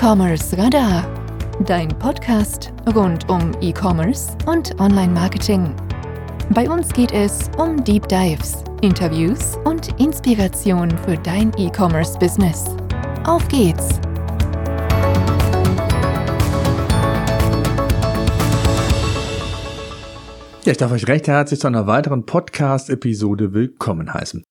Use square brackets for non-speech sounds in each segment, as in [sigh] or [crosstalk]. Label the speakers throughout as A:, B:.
A: E-Commerce Radar, dein Podcast rund um E-Commerce und Online-Marketing. Bei uns geht es um Deep Dives, Interviews und Inspiration für dein E-Commerce-Business. Auf geht's!
B: Ja, ich darf euch recht herzlich zu einer weiteren Podcast-Episode willkommen heißen.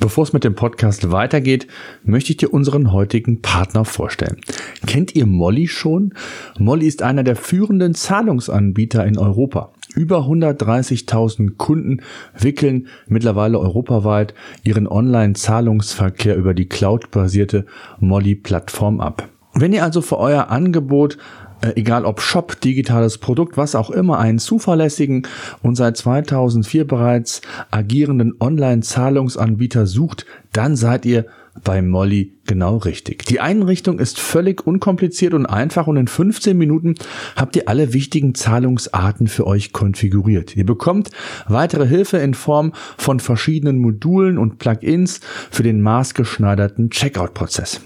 B: Bevor es mit dem Podcast weitergeht, möchte ich dir unseren heutigen Partner vorstellen. Kennt ihr Molly schon? Molly ist einer der führenden Zahlungsanbieter in Europa. Über 130.000 Kunden wickeln mittlerweile europaweit ihren Online-Zahlungsverkehr über die cloud-basierte Molly-Plattform ab. Wenn ihr also für euer Angebot äh, egal ob Shop, digitales Produkt, was auch immer, einen zuverlässigen und seit 2004 bereits agierenden Online-Zahlungsanbieter sucht, dann seid ihr bei Molly genau richtig. Die Einrichtung ist völlig unkompliziert und einfach und in 15 Minuten habt ihr alle wichtigen Zahlungsarten für euch konfiguriert. Ihr bekommt weitere Hilfe in Form von verschiedenen Modulen und Plugins für den maßgeschneiderten Checkout-Prozess.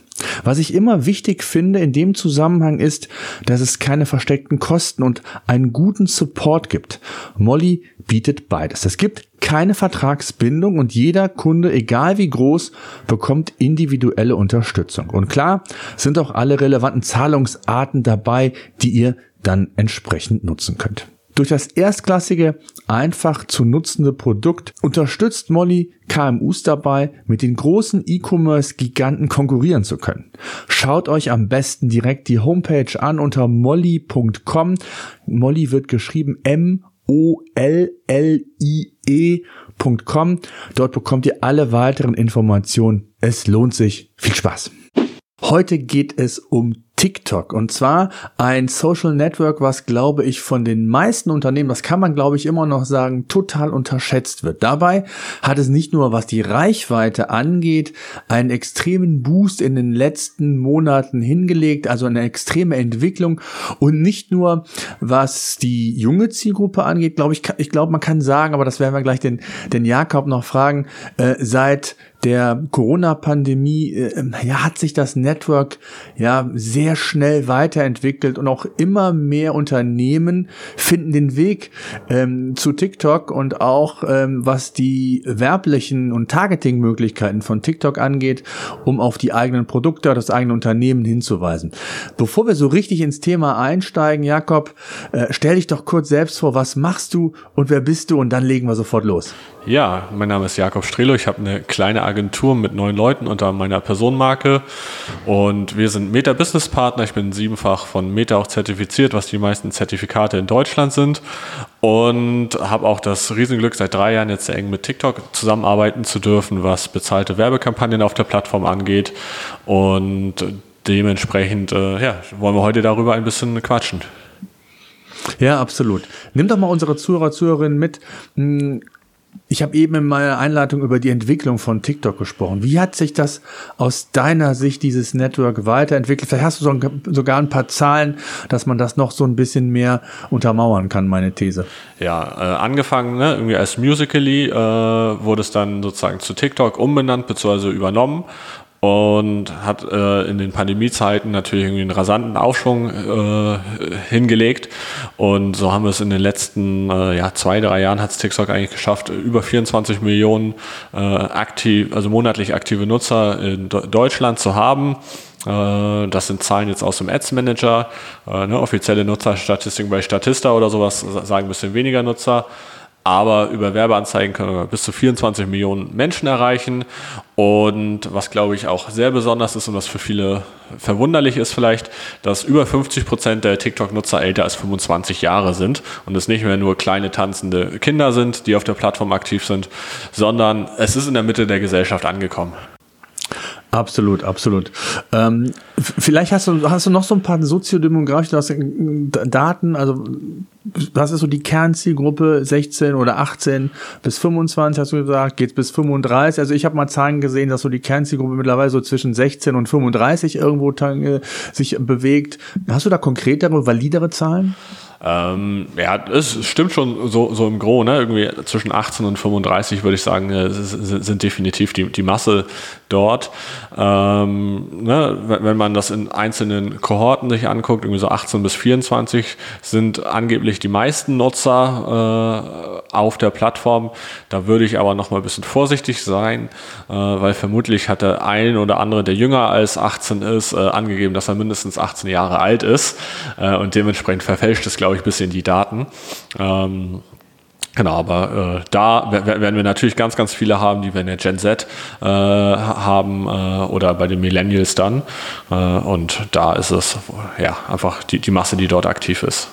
B: Was ich immer wichtig finde in dem Zusammenhang ist, dass es keine versteckten Kosten und einen guten Support gibt. Molly bietet beides. Es gibt keine Vertragsbindung und jeder Kunde, egal wie groß, bekommt individuelle Unterstützung. Und klar sind auch alle relevanten Zahlungsarten dabei, die ihr dann entsprechend nutzen könnt. Durch das erstklassige, einfach zu nutzende Produkt unterstützt Molly KMUs dabei, mit den großen E-Commerce-Giganten konkurrieren zu können. Schaut euch am besten direkt die Homepage an unter molly.com. Molly wird geschrieben M O-L-L-I-E.com. Dort bekommt ihr alle weiteren Informationen. Es lohnt sich. Viel Spaß. Heute geht es um TikTok. Und zwar ein Social Network, was, glaube ich, von den meisten Unternehmen, das kann man, glaube ich, immer noch sagen, total unterschätzt wird. Dabei hat es nicht nur, was die Reichweite angeht, einen extremen Boost in den letzten Monaten hingelegt, also eine extreme Entwicklung. Und nicht nur, was die junge Zielgruppe angeht, glaube ich, ich glaube, man kann sagen, aber das werden wir gleich den, den Jakob noch fragen, äh, seit der Corona-Pandemie äh, ja, hat sich das Network ja sehr schnell weiterentwickelt und auch immer mehr Unternehmen finden den Weg ähm, zu TikTok und auch ähm, was die werblichen und Targeting-Möglichkeiten von TikTok angeht, um auf die eigenen Produkte, das eigene Unternehmen hinzuweisen. Bevor wir so richtig ins Thema einsteigen, Jakob, äh, stell dich doch kurz selbst vor, was machst du und wer bist du und dann legen wir sofort los.
C: Ja, mein Name ist Jakob Strelo. Ich habe eine kleine Agentur mit neun Leuten unter meiner Personenmarke und wir sind Meta Business Partner. Ich bin siebenfach von Meta auch zertifiziert, was die meisten Zertifikate in Deutschland sind und habe auch das Riesenglück, seit drei Jahren jetzt sehr eng mit TikTok zusammenarbeiten zu dürfen, was bezahlte Werbekampagnen auf der Plattform angeht und dementsprechend äh, ja, wollen wir heute darüber ein bisschen quatschen.
B: Ja, absolut. Nimm doch mal unsere Zuhörer, Zuhörerinnen mit. Ich habe eben in meiner Einleitung über die Entwicklung von TikTok gesprochen. Wie hat sich das aus deiner Sicht, dieses Network, weiterentwickelt? Vielleicht hast du sogar ein paar Zahlen, dass man das noch so ein bisschen mehr untermauern kann, meine These.
C: Ja, äh, angefangen ne, irgendwie als Musically äh, wurde es dann sozusagen zu TikTok umbenannt bzw. übernommen und hat äh, in den Pandemiezeiten natürlich einen rasanten Aufschwung äh, hingelegt. Und so haben wir es in den letzten äh, ja, zwei, drei Jahren hat es TikTok eigentlich geschafft, über 24 Millionen äh, aktiv, also monatlich aktive Nutzer in Deutschland zu haben. Äh, das sind Zahlen jetzt aus dem Ads Manager. Äh, ne, offizielle Nutzerstatistiken bei Statista oder sowas sagen ein bisschen weniger Nutzer aber über Werbeanzeigen können wir bis zu 24 Millionen Menschen erreichen. Und was glaube ich auch sehr besonders ist und was für viele verwunderlich ist vielleicht, dass über 50 Prozent der TikTok-Nutzer älter als 25 Jahre sind und es nicht mehr nur kleine tanzende Kinder sind, die auf der Plattform aktiv sind, sondern es ist in der Mitte der Gesellschaft angekommen.
B: Absolut, absolut. Ähm, vielleicht hast du, hast du noch so ein paar soziodemografische Daten, also was ist so die Kernzielgruppe 16 oder 18 bis 25 hast du gesagt, geht's bis 35. Also ich habe mal Zahlen gesehen, dass so die Kernzielgruppe mittlerweile so zwischen 16 und 35 irgendwo sich bewegt. Hast du da konkretere, validere Zahlen?
C: Ähm, ja, es stimmt schon so, so im Gro, ne? Irgendwie zwischen 18 und 35 würde ich sagen, äh, sind, sind definitiv die, die Masse dort. Ähm, ne? Wenn man das in einzelnen Kohorten sich anguckt, irgendwie so 18 bis 24 sind angeblich die meisten Nutzer äh, auf der Plattform. Da würde ich aber noch mal ein bisschen vorsichtig sein, äh, weil vermutlich hat der ein oder andere, der jünger als 18 ist, äh, angegeben, dass er mindestens 18 Jahre alt ist äh, und dementsprechend verfälscht es, glaube ich, ein bisschen die Daten. Ähm, Genau, aber äh, da werden wir natürlich ganz, ganz viele haben, die wir in der Gen Z äh, haben äh, oder bei den Millennials dann. Äh, und da ist es ja einfach die, die Masse, die dort aktiv ist.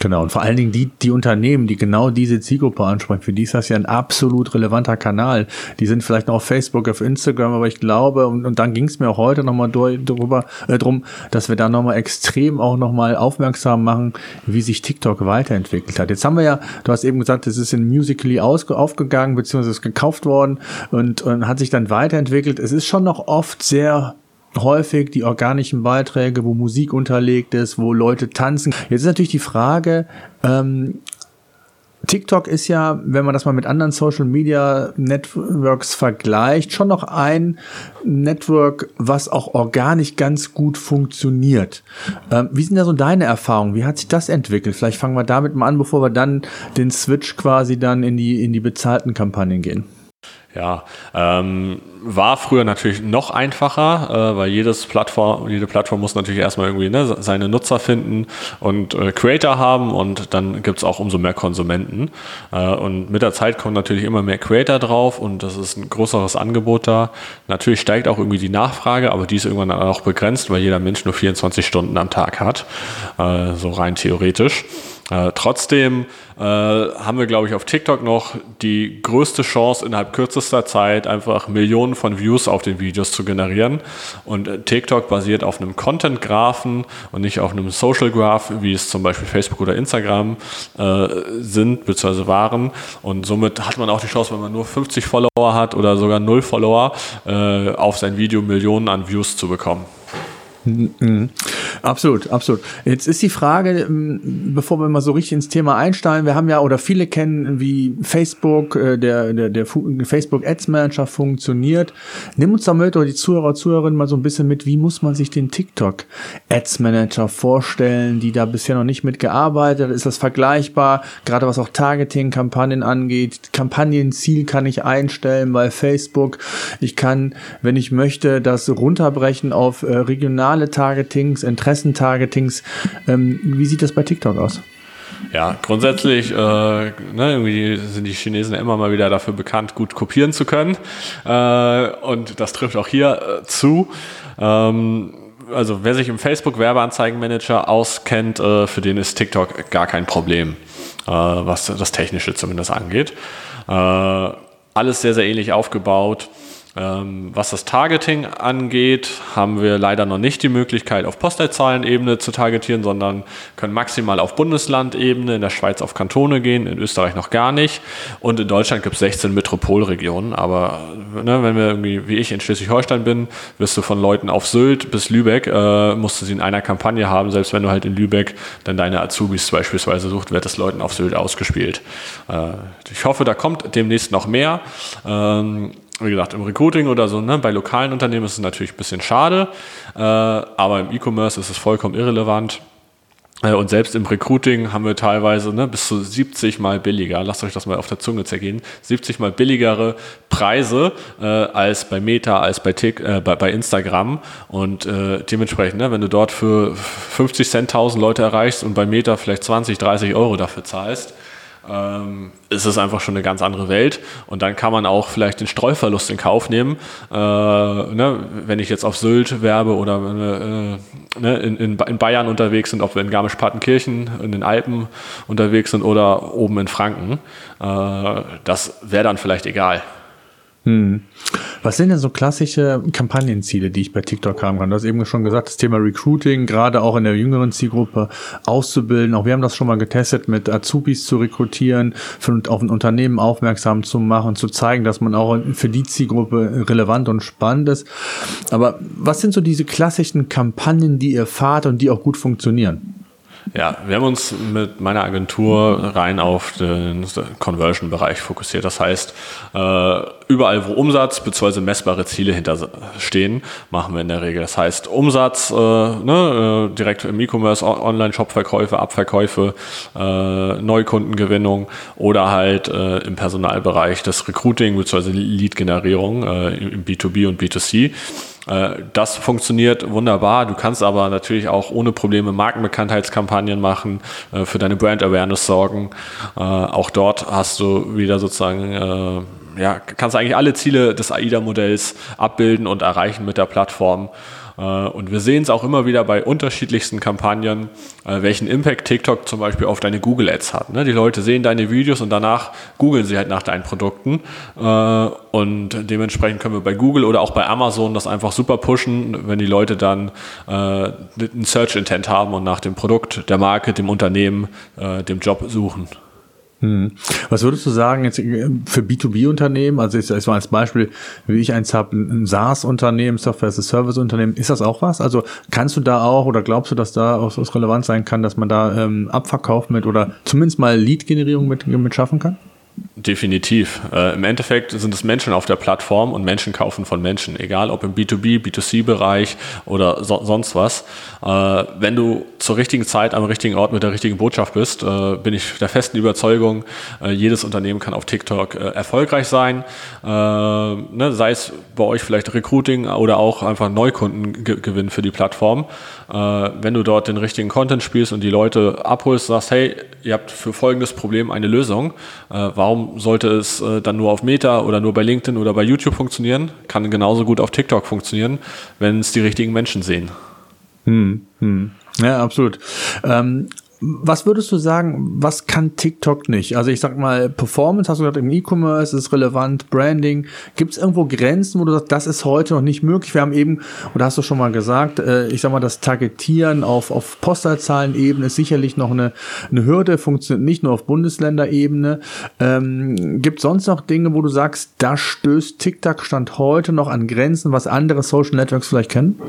B: Genau, und vor allen Dingen die, die Unternehmen, die genau diese Zielgruppe ansprechen, für die ist das ja ein absolut relevanter Kanal. Die sind vielleicht noch auf Facebook, auf Instagram, aber ich glaube, und, und dann ging es mir auch heute nochmal drüber, äh, drum, dass wir da nochmal extrem auch nochmal aufmerksam machen, wie sich TikTok weiterentwickelt hat. Jetzt haben wir ja, du hast eben gesagt, es ist in Musically aus, aufgegangen, beziehungsweise ist gekauft worden und, und hat sich dann weiterentwickelt. Es ist schon noch oft sehr häufig die organischen Beiträge, wo Musik unterlegt ist, wo Leute tanzen. Jetzt ist natürlich die Frage, ähm, TikTok ist ja, wenn man das mal mit anderen Social Media Networks vergleicht, schon noch ein Network, was auch organisch ganz gut funktioniert. Ähm, wie sind da so deine Erfahrungen? Wie hat sich das entwickelt? Vielleicht fangen wir damit mal an, bevor wir dann den Switch quasi dann in die, in die bezahlten Kampagnen gehen.
C: Ja, ähm, war früher natürlich noch einfacher, äh, weil jedes Plattform, jede Plattform muss natürlich erstmal irgendwie ne, seine Nutzer finden und äh, Creator haben und dann gibt's auch umso mehr Konsumenten. Äh, und mit der Zeit kommen natürlich immer mehr Creator drauf und das ist ein größeres Angebot da. Natürlich steigt auch irgendwie die Nachfrage, aber die ist irgendwann auch begrenzt, weil jeder Mensch nur 24 Stunden am Tag hat, äh, so rein theoretisch. Äh, trotzdem äh, haben wir, glaube ich, auf TikTok noch die größte Chance, innerhalb kürzester Zeit einfach Millionen von Views auf den Videos zu generieren. Und äh, TikTok basiert auf einem Content-Graphen und nicht auf einem Social-Graph, wie es zum Beispiel Facebook oder Instagram äh, sind bzw. waren. Und somit hat man auch die Chance, wenn man nur 50 Follower hat oder sogar 0 Follower, äh, auf sein Video Millionen an Views zu bekommen.
B: Mhm. Absolut, absolut. Jetzt ist die Frage, ähm, bevor wir mal so richtig ins Thema einsteigen, wir haben ja oder viele kennen, wie Facebook, äh, der, der, der Facebook Ads Manager funktioniert. Nimm uns damit oder die Zuhörer, Zuhörerinnen mal so ein bisschen mit, wie muss man sich den TikTok Ads Manager vorstellen, die da bisher noch nicht mitgearbeitet, ist das vergleichbar, gerade was auch Targeting-Kampagnen angeht, Kampagnenziel kann ich einstellen bei Facebook. Ich kann, wenn ich möchte, das runterbrechen auf äh, regional regionale Targetings, Interessentargetings. Ähm, wie sieht das bei TikTok aus?
C: Ja, grundsätzlich äh, ne, irgendwie sind die Chinesen immer mal wieder dafür bekannt, gut kopieren zu können. Äh, und das trifft auch hier äh, zu. Ähm, also wer sich im Facebook-Werbeanzeigenmanager auskennt, äh, für den ist TikTok gar kein Problem, äh, was das Technische zumindest angeht. Äh, alles sehr, sehr ähnlich aufgebaut. Ähm, was das Targeting angeht, haben wir leider noch nicht die Möglichkeit, auf Postleitzahlenebene zu targetieren, sondern können maximal auf Bundeslandebene, in der Schweiz auf Kantone gehen, in Österreich noch gar nicht. Und in Deutschland gibt es 16 Metropolregionen. Aber ne, wenn wir irgendwie, wie ich, in Schleswig-Holstein bin, wirst du von Leuten auf Sylt bis Lübeck, äh, musst du sie in einer Kampagne haben. Selbst wenn du halt in Lübeck dann deine Azubis beispielsweise sucht, wird das Leuten auf Sylt ausgespielt. Äh, ich hoffe, da kommt demnächst noch mehr. Ähm, wie gesagt, im Recruiting oder so, ne, bei lokalen Unternehmen ist es natürlich ein bisschen schade, äh, aber im E-Commerce ist es vollkommen irrelevant. Äh, und selbst im Recruiting haben wir teilweise ne, bis zu 70 mal billiger, lasst euch das mal auf der Zunge zergehen, 70 mal billigere Preise äh, als bei Meta, als bei, Tick, äh, bei, bei, Instagram. Und äh, dementsprechend, ne, wenn du dort für 50 Cent 1000 Leute erreichst und bei Meta vielleicht 20, 30 Euro dafür zahlst, ähm, ist es einfach schon eine ganz andere Welt. Und dann kann man auch vielleicht den Streuverlust in Kauf nehmen. Äh, ne, wenn ich jetzt auf Sylt werbe oder äh, ne, in, in, in, Bayern unterwegs sind, ob wir in Garmisch-Partenkirchen, in den Alpen unterwegs sind oder oben in Franken. Äh, das wäre dann vielleicht egal.
B: Hm. Was sind denn so klassische Kampagnenziele, die ich bei TikTok haben kann? Du hast eben schon gesagt, das Thema Recruiting, gerade auch in der jüngeren Zielgruppe auszubilden. Auch wir haben das schon mal getestet, mit Azubis zu rekrutieren, für, auf ein Unternehmen aufmerksam zu machen, zu zeigen, dass man auch für die Zielgruppe relevant und spannend ist. Aber was sind so diese klassischen Kampagnen, die ihr fahrt und die auch gut funktionieren?
C: Ja, wir haben uns mit meiner Agentur rein auf den Conversion-Bereich fokussiert. Das heißt, äh, überall, wo Umsatz bzw. messbare Ziele hinterstehen, machen wir in der Regel. Das heißt, Umsatz äh, ne, äh, direkt im E-Commerce, Online-Shop-Verkäufe, Abverkäufe, Neukundengewinnung oder halt im Personalbereich das Recruiting bzw. Lead-Generierung im B2B und B2C. Äh, das funktioniert wunderbar. Du kannst aber natürlich auch ohne Probleme Markenbekanntheitskampagnen machen, äh, für deine Brand Awareness sorgen. Äh, auch dort hast du wieder sozusagen ja, kannst eigentlich alle Ziele des AIDA-Modells abbilden und erreichen mit der Plattform. Äh, und wir sehen es auch immer wieder bei unterschiedlichsten Kampagnen, äh, welchen Impact TikTok zum Beispiel auf deine Google Ads hat. Ne? Die Leute sehen deine Videos und danach googeln sie halt nach deinen Produkten. Äh, und dementsprechend können wir bei Google oder auch bei Amazon das einfach super pushen, wenn die Leute dann einen Search Intent haben und nach dem Produkt, der Marke, dem Unternehmen, dem Job suchen.
B: Hm. Was würdest du sagen jetzt äh, für B2B-Unternehmen, also ich, ich mal als Beispiel, wie ich eins habe, ein SaaS-Unternehmen, Software as a Service-Unternehmen, ist das auch was? Also kannst du da auch oder glaubst du, dass da auch relevant sein kann, dass man da ähm, Abverkauf mit oder zumindest mal Lead-Generierung mit, mit schaffen kann?
C: Definitiv. Äh, Im Endeffekt sind es Menschen auf der Plattform und Menschen kaufen von Menschen, egal ob im B2B, B2C-Bereich oder so, sonst was. Äh, wenn du zur richtigen Zeit am richtigen Ort mit der richtigen Botschaft bist, äh, bin ich der festen Überzeugung, äh, jedes Unternehmen kann auf TikTok äh, erfolgreich sein. Äh, ne, sei es bei euch vielleicht Recruiting oder auch einfach Neukundengewinn für die Plattform. wenn du dort den richtigen Content spielst und die Leute abholst, sagst, hey, ihr habt für folgendes Problem eine Lösung. Warum sollte es dann nur auf Meta oder nur bei LinkedIn oder bei YouTube funktionieren? Kann genauso gut auf TikTok funktionieren, wenn es die richtigen Menschen sehen.
B: Hm, hm. Ja, absolut. Ähm, was würdest du sagen, was kann TikTok nicht? Also ich sag mal, Performance, hast du gesagt, im E-Commerce ist relevant, Branding. Gibt es irgendwo Grenzen, wo du sagst, das ist heute noch nicht möglich? Wir haben eben, oder hast du schon mal gesagt, äh, ich sag mal, das Targetieren auf, auf Postleitzahlenebene ist sicherlich noch eine, eine Hürde, funktioniert nicht nur auf Bundesländerebene. Ähm, Gibt sonst noch Dinge, wo du sagst, da stößt TikTok Stand heute noch an Grenzen, was andere Social Networks vielleicht kennen?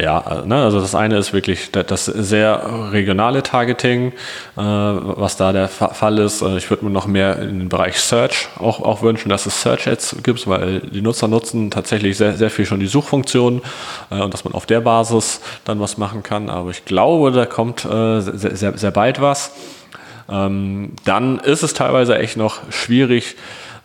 C: Ja, ne, also das eine ist wirklich das sehr regionale Targeting, äh, was da der Fall ist. Äh, ich würde mir noch mehr in den Bereich Search auch, auch wünschen, dass es Search Ads gibt, weil die Nutzer nutzen tatsächlich sehr, sehr viel schon die Suchfunktion äh, und dass man auf der Basis dann was machen kann. Aber ich glaube, da kommt sehr, sehr, sehr bald was. Ähm, dann ist es teilweise echt noch schwierig,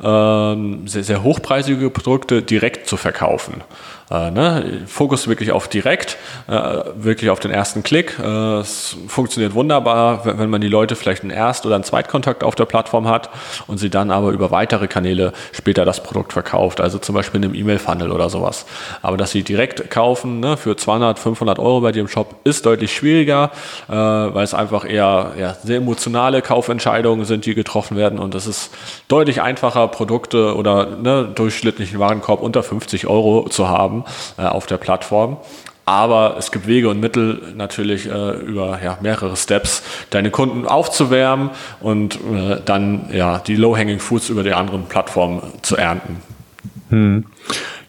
C: ähm, sehr, sehr hochpreisige Produkte direkt zu verkaufen. Äh, ne? Fokus wirklich auf direkt, äh, wirklich auf den ersten Klick. Äh, es funktioniert wunderbar, wenn, wenn, man die Leute vielleicht einen Erst- oder einen Zweitkontakt auf der Plattform hat und sie dann aber über weitere Kanäle später das Produkt verkauft, also zum Beispiel in einem E-Mail-Funnel oder sowas. Aber dass sie direkt kaufen ne, für 200, 500 Euro bei dir im Shop ist deutlich schwieriger, äh, weil es einfach eher ja, sehr emotionale Kaufentscheidungen sind, die getroffen werden und es ist deutlich einfacher, Produkte oder ne, durchschnittlichen Warenkorb unter 50 Euro zu haben haben äh, auf der Plattform. Aber es gibt Wege und Mittel natürlich äh, über ja, mehrere Steps, deine Kunden aufzuwärmen und äh, dann ja, die Low-Hanging Foods über die anderen Plattformen zu ernten.
B: Hm.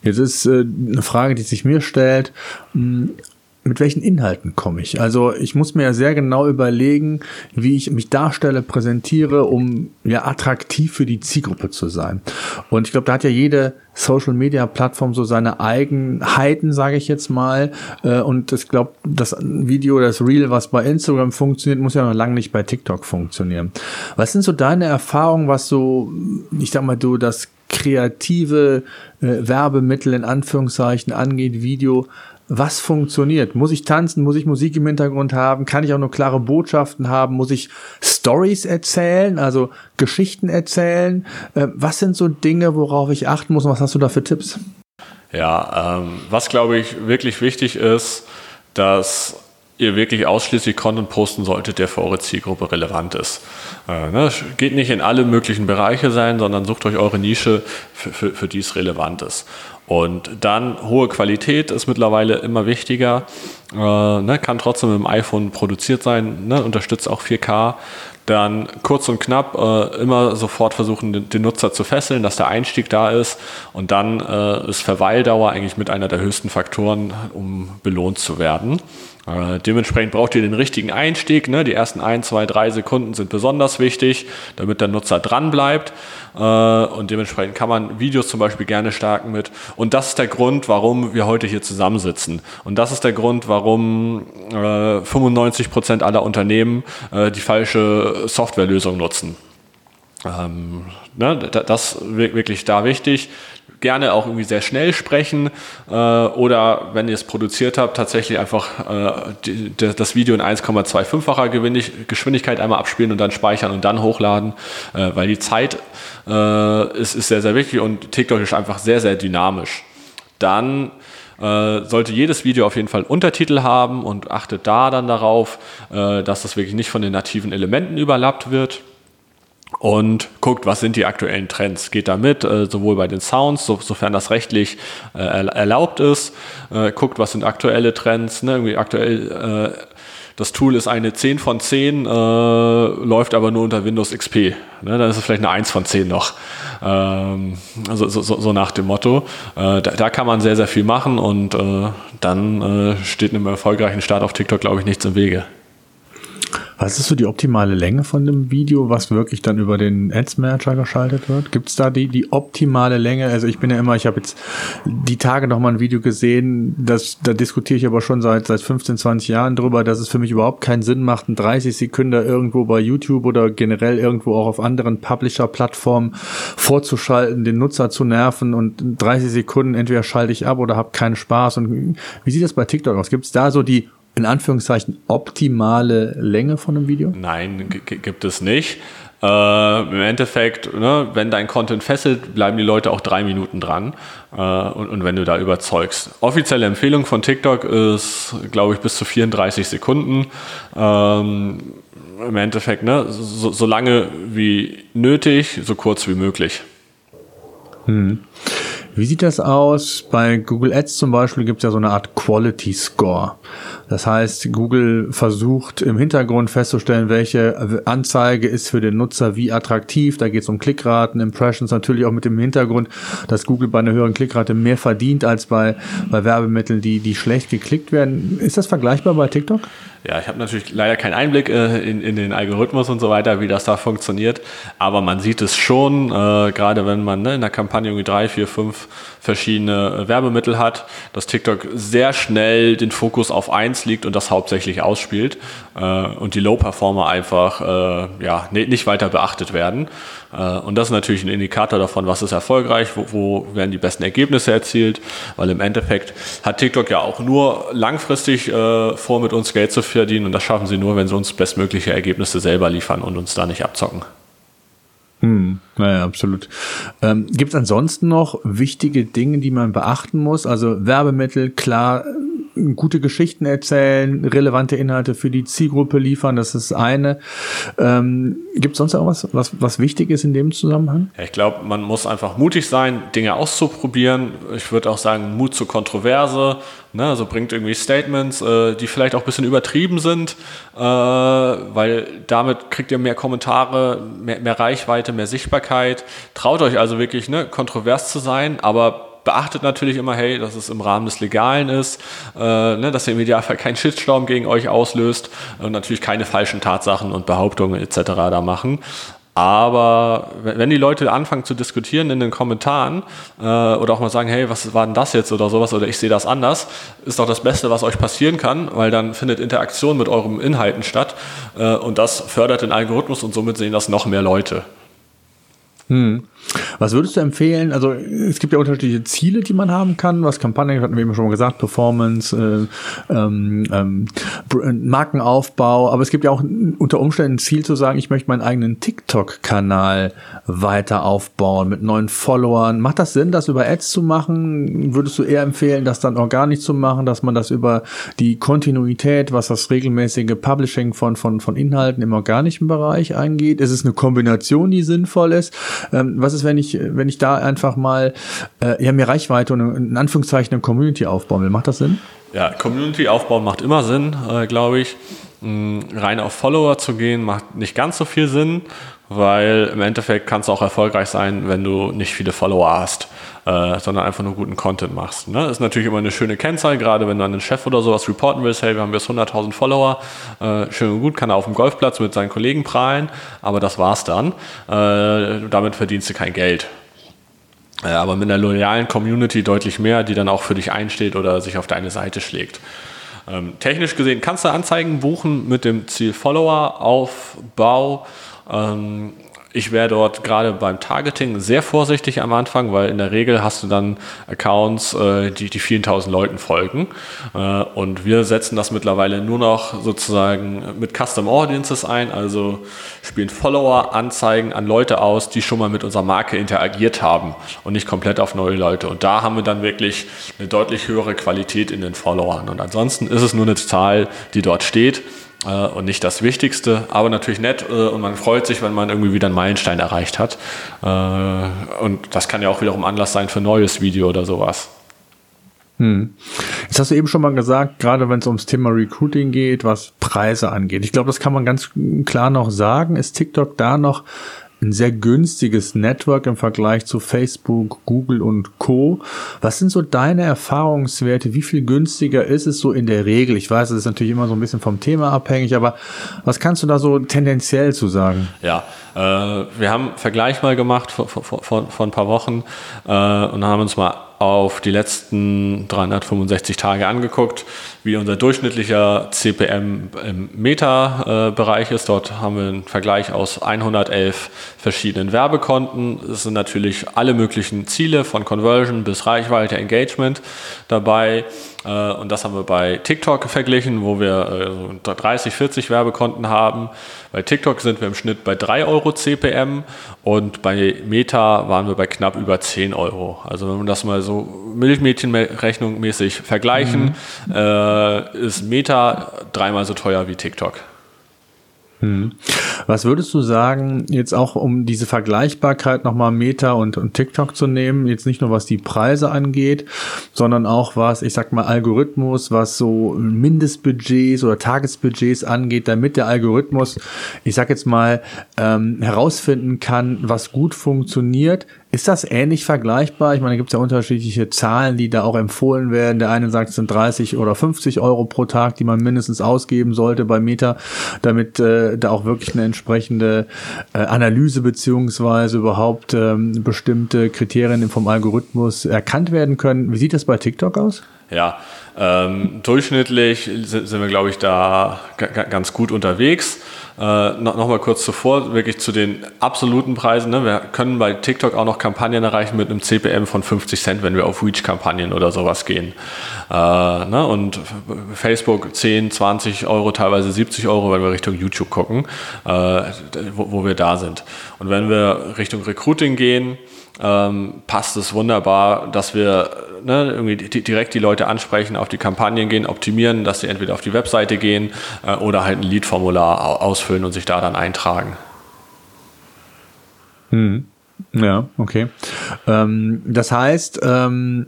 B: Jetzt ist äh, eine Frage, die sich mir stellt. Mit welchen Inhalten komme ich? Also ich muss mir ja sehr genau überlegen, wie ich mich darstelle, präsentiere, um ja attraktiv für die Zielgruppe zu sein. Und ich glaube, da hat ja jede Social Media Plattform so seine Eigenheiten, sage ich jetzt mal. Äh, und ich glaube, das Video, das Reel, was bei Instagram funktioniert, muss ja noch lange nicht bei TikTok funktionieren. Was sind so deine Erfahrungen, was so, ich sag mal, du das kreative äh, Werbemittel in Anführungszeichen angeht, Video, was funktioniert? Muss ich tanzen? Muss ich Musik im Hintergrund haben? Kann ich auch nur klare Botschaften haben? Muss ich Stories erzählen, also Geschichten erzählen? Äh, was sind so Dinge, worauf ich achten muss? Und was hast du da für Tipps?
C: Ja, ähm, was glaube ich wirklich wichtig ist, dass ihr wirklich ausschließlich Content posten solltet, der für eure Zielgruppe relevant ist. Äh, ne, geht nicht in alle möglichen Bereiche sein, sondern sucht euch eure Nische, für, für, für die es relevant ist. Und dann hohe Qualität ist mittlerweile immer wichtiger. Äh, ne, kann trotzdem dem iPhone produziert sein, ne, unterstützt auch 4K. dann kurz und knapp äh, immer sofort versuchen, den, den, Nutzer zu fesseln, dass der Einstieg da ist und dann äh, ist Verweildauer eigentlich mit einer der höchsten Faktoren, um belohnt zu werden. Äh, dementsprechend braucht ihr den richtigen Einstieg. Ne? Die ersten ein, zwei, drei Sekunden sind besonders wichtig, damit der Nutzer dran bleibt. Äh, und dementsprechend kann man Videos zum Beispiel gerne starten mit. Und das ist der Grund, warum wir heute hier zusammensitzen. Und das ist der Grund, warum äh, 95 Prozent aller Unternehmen äh, die falsche Softwarelösung nutzen. Ähm, ne, das ist wirklich da wichtig gerne auch irgendwie sehr schnell sprechen äh, oder wenn ihr es produziert habt, tatsächlich einfach äh, die, das Video in 1,25facher Geschwindigkeit einmal abspielen und dann speichern und dann hochladen, äh, weil die Zeit äh, ist, ist sehr, sehr wichtig und TikTok ist einfach sehr, sehr dynamisch. Dann äh, sollte jedes Video auf jeden Fall Untertitel haben und achtet da dann darauf, äh, dass das wirklich nicht von den nativen Elementen überlappt wird und guckt, was sind die aktuellen Trends. Geht da mit, äh, sowohl bei den Sounds, so, sofern das rechtlich äh, erlaubt ist. Äh, guckt, was sind aktuelle Trends. Ne? Irgendwie aktuell, das Tool ist eine 10 von 10, äh, läuft aber nur unter Windows XP. Ne? Dann ist es vielleicht eine 1 von 10 noch. Also so, nach dem Motto. Da, kann man sehr, sehr viel machen und dann steht einem erfolgreichen Start auf TikTok, glaube ich, nichts im Wege.
B: Was ist so die optimale Länge von dem Video, was wirklich dann über den Ads Manager geschaltet wird? Gibt es da die, die optimale Länge? Also ich bin ja immer, ich habe jetzt die Tage noch mal ein Video gesehen, das, da diskutiere ich aber schon seit, seit 15, 20 Jahren drüber, dass es für mich überhaupt keinen Sinn macht, ein 30 Sekunden irgendwo bei YouTube oder generell irgendwo auch auf anderen Publisher-Plattformen vorzuschalten, den Nutzer zu nerven und 30 Sekunden entweder schalte ich ab oder habe keinen Spaß. Und wie sieht das bei TikTok aus? Gibt es da so die in Anführungszeichen optimale Länge von einem Video?
C: Nein, gibt es nicht. Äh, Im Endeffekt, ne, wenn dein Content fesselt, bleiben die Leute auch drei Minuten dran. Äh, und, und, wenn du da überzeugst. Offizielle Empfehlung von TikTok ist, glaube ich, bis zu 34 Sekunden. Ähm, Im Endeffekt, ne, so, so lange wie nötig, so kurz wie möglich.
B: Hm. Wie sieht das aus? Bei Google Ads zum Beispiel gibt es ja so eine Art Quality Score. Das heißt, Google versucht im Hintergrund festzustellen, welche Anzeige ist für den Nutzer wie attraktiv. Da geht es um Klickraten, Impressions, natürlich auch mit dem Hintergrund, dass Google bei einer höheren Klickrate mehr verdient als bei, bei Werbemitteln, die, die schlecht geklickt werden. Ist das vergleichbar bei TikTok?
C: Ja, ich habe natürlich leider keinen Einblick äh, in, in den Algorithmus und so weiter, wie das da funktioniert. Aber man sieht es schon, äh, gerade wenn man ne, in der Kampagne irgendwie drei, vier, fünf verschiedene äh, Werbemittel hat, dass TikTok sehr schnell den Fokus auf eins liegt und das hauptsächlich ausspielt äh, und die Low-Performer einfach äh, ja, nicht weiter beachtet werden. Äh, und das ist natürlich ein Indikator davon, was ist erfolgreich, wo, wo werden die besten Ergebnisse erzielt, weil im Endeffekt hat TikTok ja auch nur langfristig vor, mit uns Geld zu verdienen und das schaffen sie nur, wenn sie uns bestmögliche Ergebnisse selber liefern und uns da nicht abzocken.
B: Hm, naja, absolut. Ähm, Gibt es ansonsten noch wichtige Dinge, die man beachten muss? Also Werbemittel, klar, gute Geschichten erzählen, relevante Inhalte für die Zielgruppe liefern, das ist eine. Ähm, Gibt es sonst auch was, was, was wichtig ist in dem Zusammenhang?
C: Ja, ich glaube, man muss einfach mutig sein, Dinge auszuprobieren. Ich würde auch sagen, Mut zur Kontroverse. Ne? Also bringt irgendwie Statements, äh, die vielleicht auch ein bisschen übertrieben sind, äh, weil damit kriegt ihr mehr Kommentare, mehr, mehr Reichweite, mehr Sichtbarkeit. Traut euch also wirklich ne, kontrovers zu sein, aber beachtet natürlich immer, hey, dass es im Rahmen des Legalen ist, äh, ne, dass ihr im Idealfall keinen Shitstorm gegen euch auslöst und natürlich keine falschen Tatsachen und Behauptungen etc. da machen. Aber wenn die Leute anfangen zu diskutieren in den Kommentaren äh, oder auch mal sagen, hey, was war denn das jetzt oder sowas oder ich sehe das anders, ist doch das Beste, was euch passieren kann, weil dann findet Interaktion mit euren Inhalten statt äh, und das fördert den Algorithmus und somit sehen das noch mehr Leute.
B: Hm. Was würdest du empfehlen? Also es gibt ja unterschiedliche Ziele, die man haben kann, was Kampagnen, hatten wir eben schon mal gesagt, Performance, äh, ähm, ähm, Markenaufbau, aber es gibt ja auch unter Umständen ein Ziel zu sagen, ich möchte meinen eigenen TikTok-Kanal weiter aufbauen mit neuen Followern. Macht das Sinn, das über Ads zu machen? Würdest du eher empfehlen, das dann organisch zu machen, dass man das über die Kontinuität, was das regelmäßige Publishing von, von, von Inhalten im organischen Bereich eingeht? Ist es eine Kombination, die sinnvoll ist? Ähm, was ist, wenn ich, wenn ich da einfach mal äh, ja, mehr Reichweite und in Anführungszeichen eine Community aufbauen will? Macht das Sinn?
C: Ja, Community aufbauen macht immer Sinn, äh, glaube ich. rein auf Follower zu gehen, macht nicht ganz so viel Sinn, weil im Endeffekt kannst du auch erfolgreich sein, wenn du nicht viele Follower hast, äh, sondern einfach nur guten Content machst. Ne? Ist natürlich immer eine schöne Kennzahl, gerade wenn du an den Chef oder sowas reporten willst, hey, wir haben jetzt 100.000 Follower, äh, schön und gut, kann er auf dem Golfplatz mit seinen Kollegen prahlen, aber das war's dann. Äh, damit verdienst du kein Geld. Äh, aber mit einer loyalen Community deutlich mehr, die dann auch für dich einsteht oder sich auf deine Seite schlägt. Ähm, technisch gesehen kannst du Anzeigen buchen mit dem Ziel Follower-Aufbau. Ähm, ich wäre dort gerade beim Targeting sehr vorsichtig am Anfang, weil in der Regel hast du dann Accounts, äh, die, die vielen tausend Leuten folgen. Äh, und wir setzen das mittlerweile nur noch sozusagen mit Custom Audiences ein, also spielen Follower-Anzeigen an Leute aus, die schon mal mit unserer Marke interagiert haben und nicht komplett auf neue Leute. Und da haben wir dann wirklich eine deutlich höhere Qualität in den Followern. Und ansonsten ist es nur eine Zahl, die dort steht äh, und nicht das Wichtigste, aber natürlich nett äh, und man freut sich, wenn man irgendwie wieder einen Meilenstein erreicht hat. Äh, und das kann ja auch wiederum Anlass sein für ein neues Video oder sowas.
B: Hm. Jetzt hast du eben schon mal gesagt, gerade wenn es ums Thema Recruiting geht, was Preise angeht. Ich glaube, das kann man ganz klar noch sagen. Ist TikTok da noch ein sehr günstiges Network im Vergleich zu Facebook, Google und Co. Was sind so deine Erfahrungswerte? Wie viel günstiger ist es so in der Regel? Ich weiß, es ist natürlich immer so ein bisschen vom Thema abhängig, aber was kannst du da so tendenziell zu sagen?
C: Ja, äh, wir haben einen Vergleich mal gemacht vor, vor, vor, vor ein paar Wochen äh, und haben uns mal auf die letzten 365 Tage angeguckt, wie unser durchschnittlicher CPM im Meta-Bereich ist. Dort haben wir einen Vergleich aus 111 verschiedenen Werbekonten. Es sind natürlich alle möglichen Ziele von Conversion bis Reichweite, Engagement dabei. Äh, und das haben wir bei TikTok verglichen, wo wir 30, äh, 40 Werbekonten haben. Bei TikTok sind wir im Schnitt bei 3 Euro CPM und bei Meta waren wir bei knapp über 10 Euro. Also wenn wir das mal so Milchmädchenrechnung mäßig vergleichen, mhm. äh, ist Meta dreimal so teuer wie TikTok.
B: Hm. Was würdest du sagen, jetzt auch um diese Vergleichbarkeit nochmal Meta und, und TikTok zu nehmen, jetzt nicht nur was die Preise angeht, sondern auch was, ich sag mal, Algorithmus, was so Mindestbudgets oder Tagesbudgets angeht, damit der Algorithmus, ich sag jetzt mal, ähm, herausfinden kann, was gut funktioniert, ist das ähnlich vergleichbar? Ich meine, da gibt es ja unterschiedliche Zahlen, die da auch empfohlen werden. Der eine sagt, es sind 30 oder 50 Euro pro Tag, die man mindestens ausgeben sollte bei Meta, damit äh, da auch wirklich eine entsprechende äh, Analyse beziehungsweise überhaupt ähm, bestimmte Kriterien vom Algorithmus erkannt werden können. Wie sieht das bei TikTok aus?
C: Ja, ähm, durchschnittlich sind wir, glaube ich, da ganz gut unterwegs. Äh, noch, noch kurz zuvor, wirklich zu den absoluten Preisen. Ne? Wir können bei TikTok auch noch Kampagnen erreichen mit einem CPM von 50 Cent, wenn wir auf Reach-Kampagnen oder sowas gehen. Äh, ne? Und Facebook 10, 20 Euro, teilweise 70 Euro, wenn wir Richtung YouTube gucken, äh, wo, wo wir da sind. Und wenn wir Richtung Recruiting gehen, ähm, passt es wunderbar, dass wir ne, irgendwie direkt die Leute ansprechen, auf die Kampagnen gehen, optimieren, dass sie entweder auf die Webseite gehen äh, oder halt ein Lead-Formular ausfüllen und sich da dann eintragen.
B: Hm. Ja, okay. Ähm, das heißt, ähm,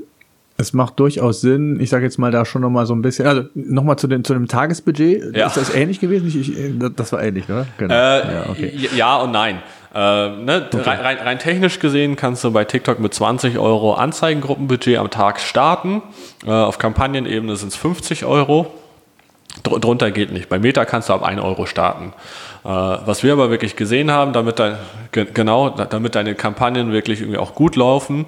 B: es macht durchaus Sinn, ich sage jetzt mal da schon nochmal so ein bisschen, also nochmal zu, zu dem Tagesbudget, ja. ist das ähnlich gewesen? Ich, ich, das war ähnlich, oder?
C: Genau. Äh, ja, okay. ja und nein. Äh, ne, okay. rein, rein, technisch gesehen kannst du bei TikTok mit 20 Euro Anzeigengruppenbudget am Tag starten. Äh, auf Kampagnenebene sind es 50 Euro. Dr drunter geht nicht. Bei Meta kannst du ab 1 Euro starten. Äh, was wir aber wirklich gesehen haben, damit dein, genau, damit deine Kampagnen wirklich irgendwie auch gut laufen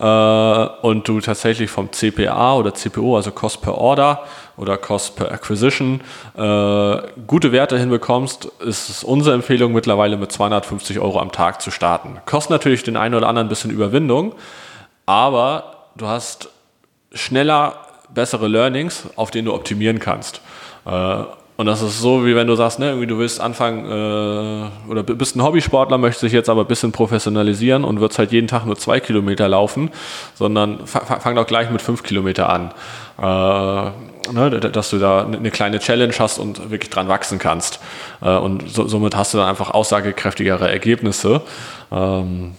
C: äh, und du tatsächlich vom CPA oder CPO, also Cost per Order oder Cost per Acquisition, äh, gute Werte hinbekommst, ist es unsere Empfehlung mittlerweile mit 250 Euro am Tag zu starten. Kostet natürlich den einen oder anderen ein bisschen Überwindung, aber du hast schneller bessere Learnings, auf denen du optimieren kannst. Und das ist so, wie wenn du sagst, ne, irgendwie du willst anfangen äh, oder bist ein Hobbysportler, möchtest dich jetzt aber ein bisschen professionalisieren und wirst halt jeden Tag nur zwei Kilometer laufen, sondern fang doch gleich mit fünf Kilometer an. Äh, ne, dass du da eine kleine Challenge hast und wirklich dran wachsen kannst. Äh, und so, somit hast du dann einfach aussagekräftigere Ergebnisse. Ähm,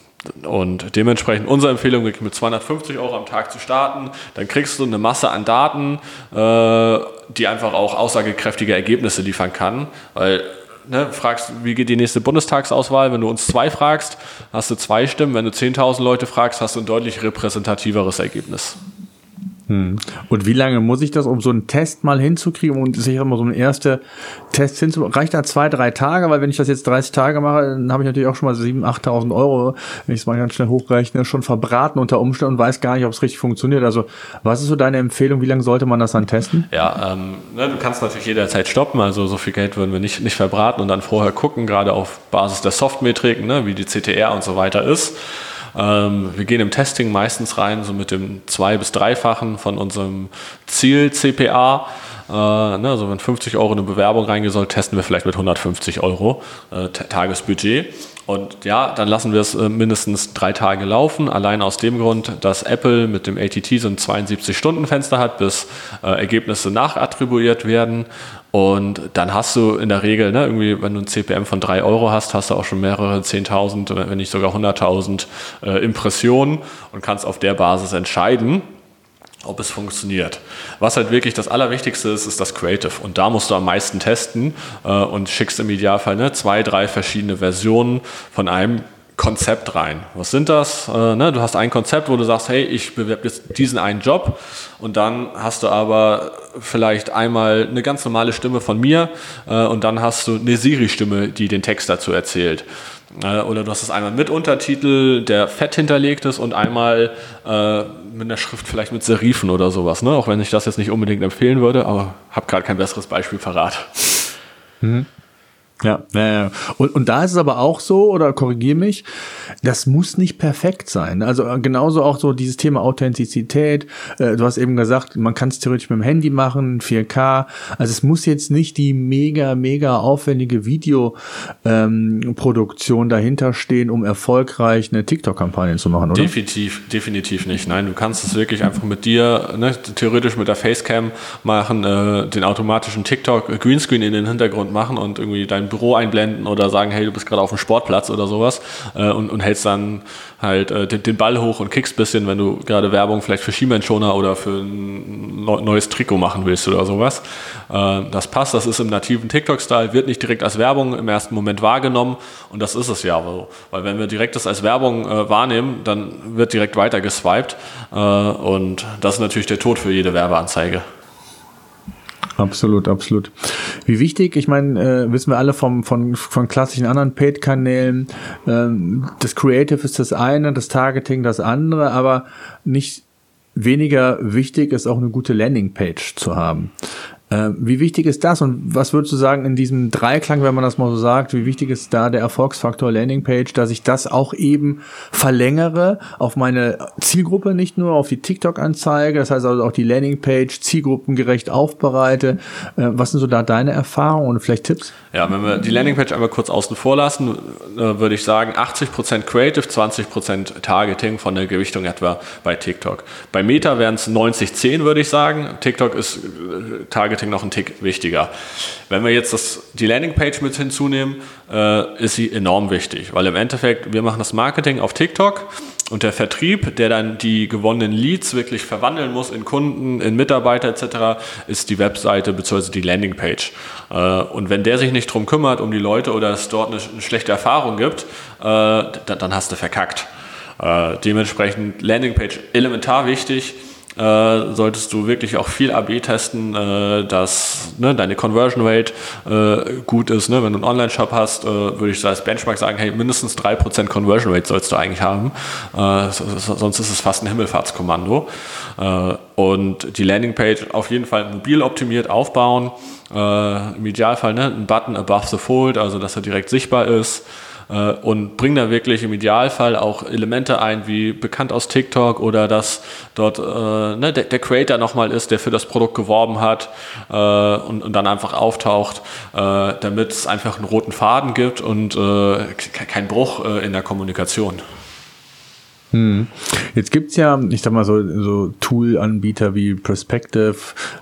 C: Und dementsprechend unsere Empfehlung mit 250 Euro am Tag zu starten. Dann kriegst du eine Masse an Daten, äh, die einfach auch aussagekräftige Ergebnisse liefern kann. Weil ne, fragst, wie geht die nächste Bundestagsauswahl? Wenn du uns zwei fragst, hast du zwei Stimmen. Wenn du 10.000 Leute fragst, hast du ein deutlich repräsentativeres Ergebnis.
B: Hm. Und wie lange muss ich das, um so einen Test mal hinzukriegen und sich immer so ein erster Test hinzukriegen? Reicht da zwei, drei Tage? Weil wenn ich das jetzt 30 Tage mache, dann habe ich natürlich auch schon mal 7.000, 8.000 Euro, wenn ich es mal ganz schnell hochrechne, schon verbraten unter Umständen und weiß gar nicht, ob es richtig funktioniert. Also was ist so deine Empfehlung? Wie lange sollte man das dann testen?
C: Ja, ähm, ne, du kannst natürlich jederzeit stoppen. Also so viel Geld würden wir nicht, nicht verbraten und dann vorher gucken, gerade auf Basis der Softmetriken, ne, wie die CTR und so weiter ist. Ähm, wir gehen im Testing meistens rein, so mit dem zwei- bis dreifachen von unserem Ziel-CPA. Äh, ne, also wenn 50 Euro eine Bewerbung reingehen soll, testen wir vielleicht mit 150 Euro äh, Tagesbudget. Und ja, dann lassen wir es äh, mindestens drei Tage laufen, allein aus dem Grund, dass Apple mit dem ATT so ein 72-Stunden-Fenster hat, bis äh, Ergebnisse nachattribuiert werden. Und dann hast du in der Regel, ne, irgendwie, wenn du ein CPM von 3 Euro hast, hast du auch schon mehrere 10.000, wenn nicht sogar 100.000 äh, Impressionen und kannst auf der Basis entscheiden, ob es funktioniert. Was halt wirklich das Allerwichtigste ist, ist das Creative. Und da musst du am meisten testen äh, und schickst im Idealfall ne, zwei, drei verschiedene Versionen von einem Konzept rein. Was sind das? Äh, ne? Du hast ein Konzept, wo du sagst, hey, ich bewerbe jetzt diesen einen Job und dann hast du aber vielleicht einmal eine ganz normale Stimme von mir äh, und dann hast du eine Siri-Stimme, die den Text dazu erzählt. Äh, oder du hast es einmal mit Untertitel, der fett hinterlegt ist und einmal äh, mit einer Schrift vielleicht mit Serifen oder sowas. Ne? Auch wenn ich das jetzt nicht unbedingt empfehlen würde, aber habe gerade kein besseres Beispiel parat.
B: Mhm. Ja, ja, ja. Und, und da ist es aber auch so, oder korrigier mich, das muss nicht perfekt sein. Also äh, genauso auch so dieses Thema Authentizität. Äh, du hast eben gesagt, man kann es theoretisch mit dem Handy machen, 4K. Also es muss jetzt nicht die mega, mega aufwendige Videoproduktion ähm, dahinter stehen, um erfolgreich eine TikTok-Kampagne zu machen, oder?
C: Definitiv, definitiv nicht. Nein, du kannst es wirklich einfach mit dir, ne, theoretisch mit der Facecam machen, äh, den automatischen TikTok Greenscreen in den Hintergrund machen und irgendwie dein Büro einblenden oder sagen, hey, du bist gerade auf dem Sportplatz oder sowas äh, und, und hältst dann halt äh, den, den, Ball hoch und kickst bisschen, wenn du gerade Werbung vielleicht für Schienbeinschoner oder für ein neues Trikot machen willst oder sowas. Äh, das passt, das ist im nativen TikTok-Style, wird nicht direkt als Werbung im ersten Moment wahrgenommen und das ist es ja so. Weil wenn wir direkt das als Werbung äh, wahrnehmen, dann wird direkt weiter geswiped äh, und das ist natürlich der Tod für jede Werbeanzeige.
B: Absolut, absolut. Wie wichtig, ich meine, äh, wissen wir alle vom, von, von klassischen anderen Paid-Kanälen, ähm, das Creative ist das eine, das Targeting das andere, aber nicht weniger wichtig ist auch eine gute Landingpage zu haben. Äh, wie wichtig ist das und was würdest du sagen in diesem Dreiklang, wenn man das mal so sagt, wie wichtig ist da der Erfolgsfaktor Landingpage, dass ich das auch eben verlängere auf meine Zielgruppe, nicht nur auf die TikTok-Anzeige, das heißt also auch die Landingpage zielgruppengerecht aufbereite. Äh, was sind so da deine Erfahrungen und vielleicht Tipps?
C: Ja, wenn wir die Landingpage einmal kurz außen vor lassen, äh, würde ich sagen 80% Creative, 20% Targeting von der Gewichtung etwa bei TikTok. Bei Meta wären es 90-10, würde ich sagen. TikTok ist Targeting Marketing noch einen Tick wichtiger. Wenn wir jetzt das, die Landingpage mit hinzunehmen, äh, ist sie enorm wichtig, weil im Endeffekt, wir machen das Marketing auf TikTok und der Vertrieb, der dann die gewonnenen Leads wirklich verwandeln muss in Kunden, in Mitarbeiter etc., ist die Webseite bzw. die Landingpage. Äh, und wenn der sich nicht drum kümmert, um die Leute oder es dort eine, eine schlechte Erfahrung gibt, äh, dann, dann hast du verkackt. Äh, dementsprechend Landingpage elementar wichtig äh, solltest du wirklich auch viel AB testen, äh, dass ne, deine Conversion Rate äh, gut ist. Ne? Wenn du einen Online-Shop hast, äh, würde ich so als Benchmark sagen, hey, mindestens 3% Conversion Rate sollst du eigentlich haben. Äh, sonst ist es fast ein Himmelfahrtskommando. Äh, und die Landingpage auf jeden Fall mobil optimiert aufbauen. Im Idealfall ne, ein Button above the fold, also dass er direkt sichtbar ist und bringen da wirklich im Idealfall auch Elemente ein, wie bekannt aus TikTok oder dass dort äh, ne, der, der, Creator nochmal ist, der für das Produkt geworben hat äh, und, und, dann einfach auftaucht, äh, damit es einfach einen roten Faden gibt und äh, kein Bruch äh, in der Kommunikation.
B: Hm. Jetzt gibt's ja, ich sag mal so, so Tool-Anbieter wie Perspective.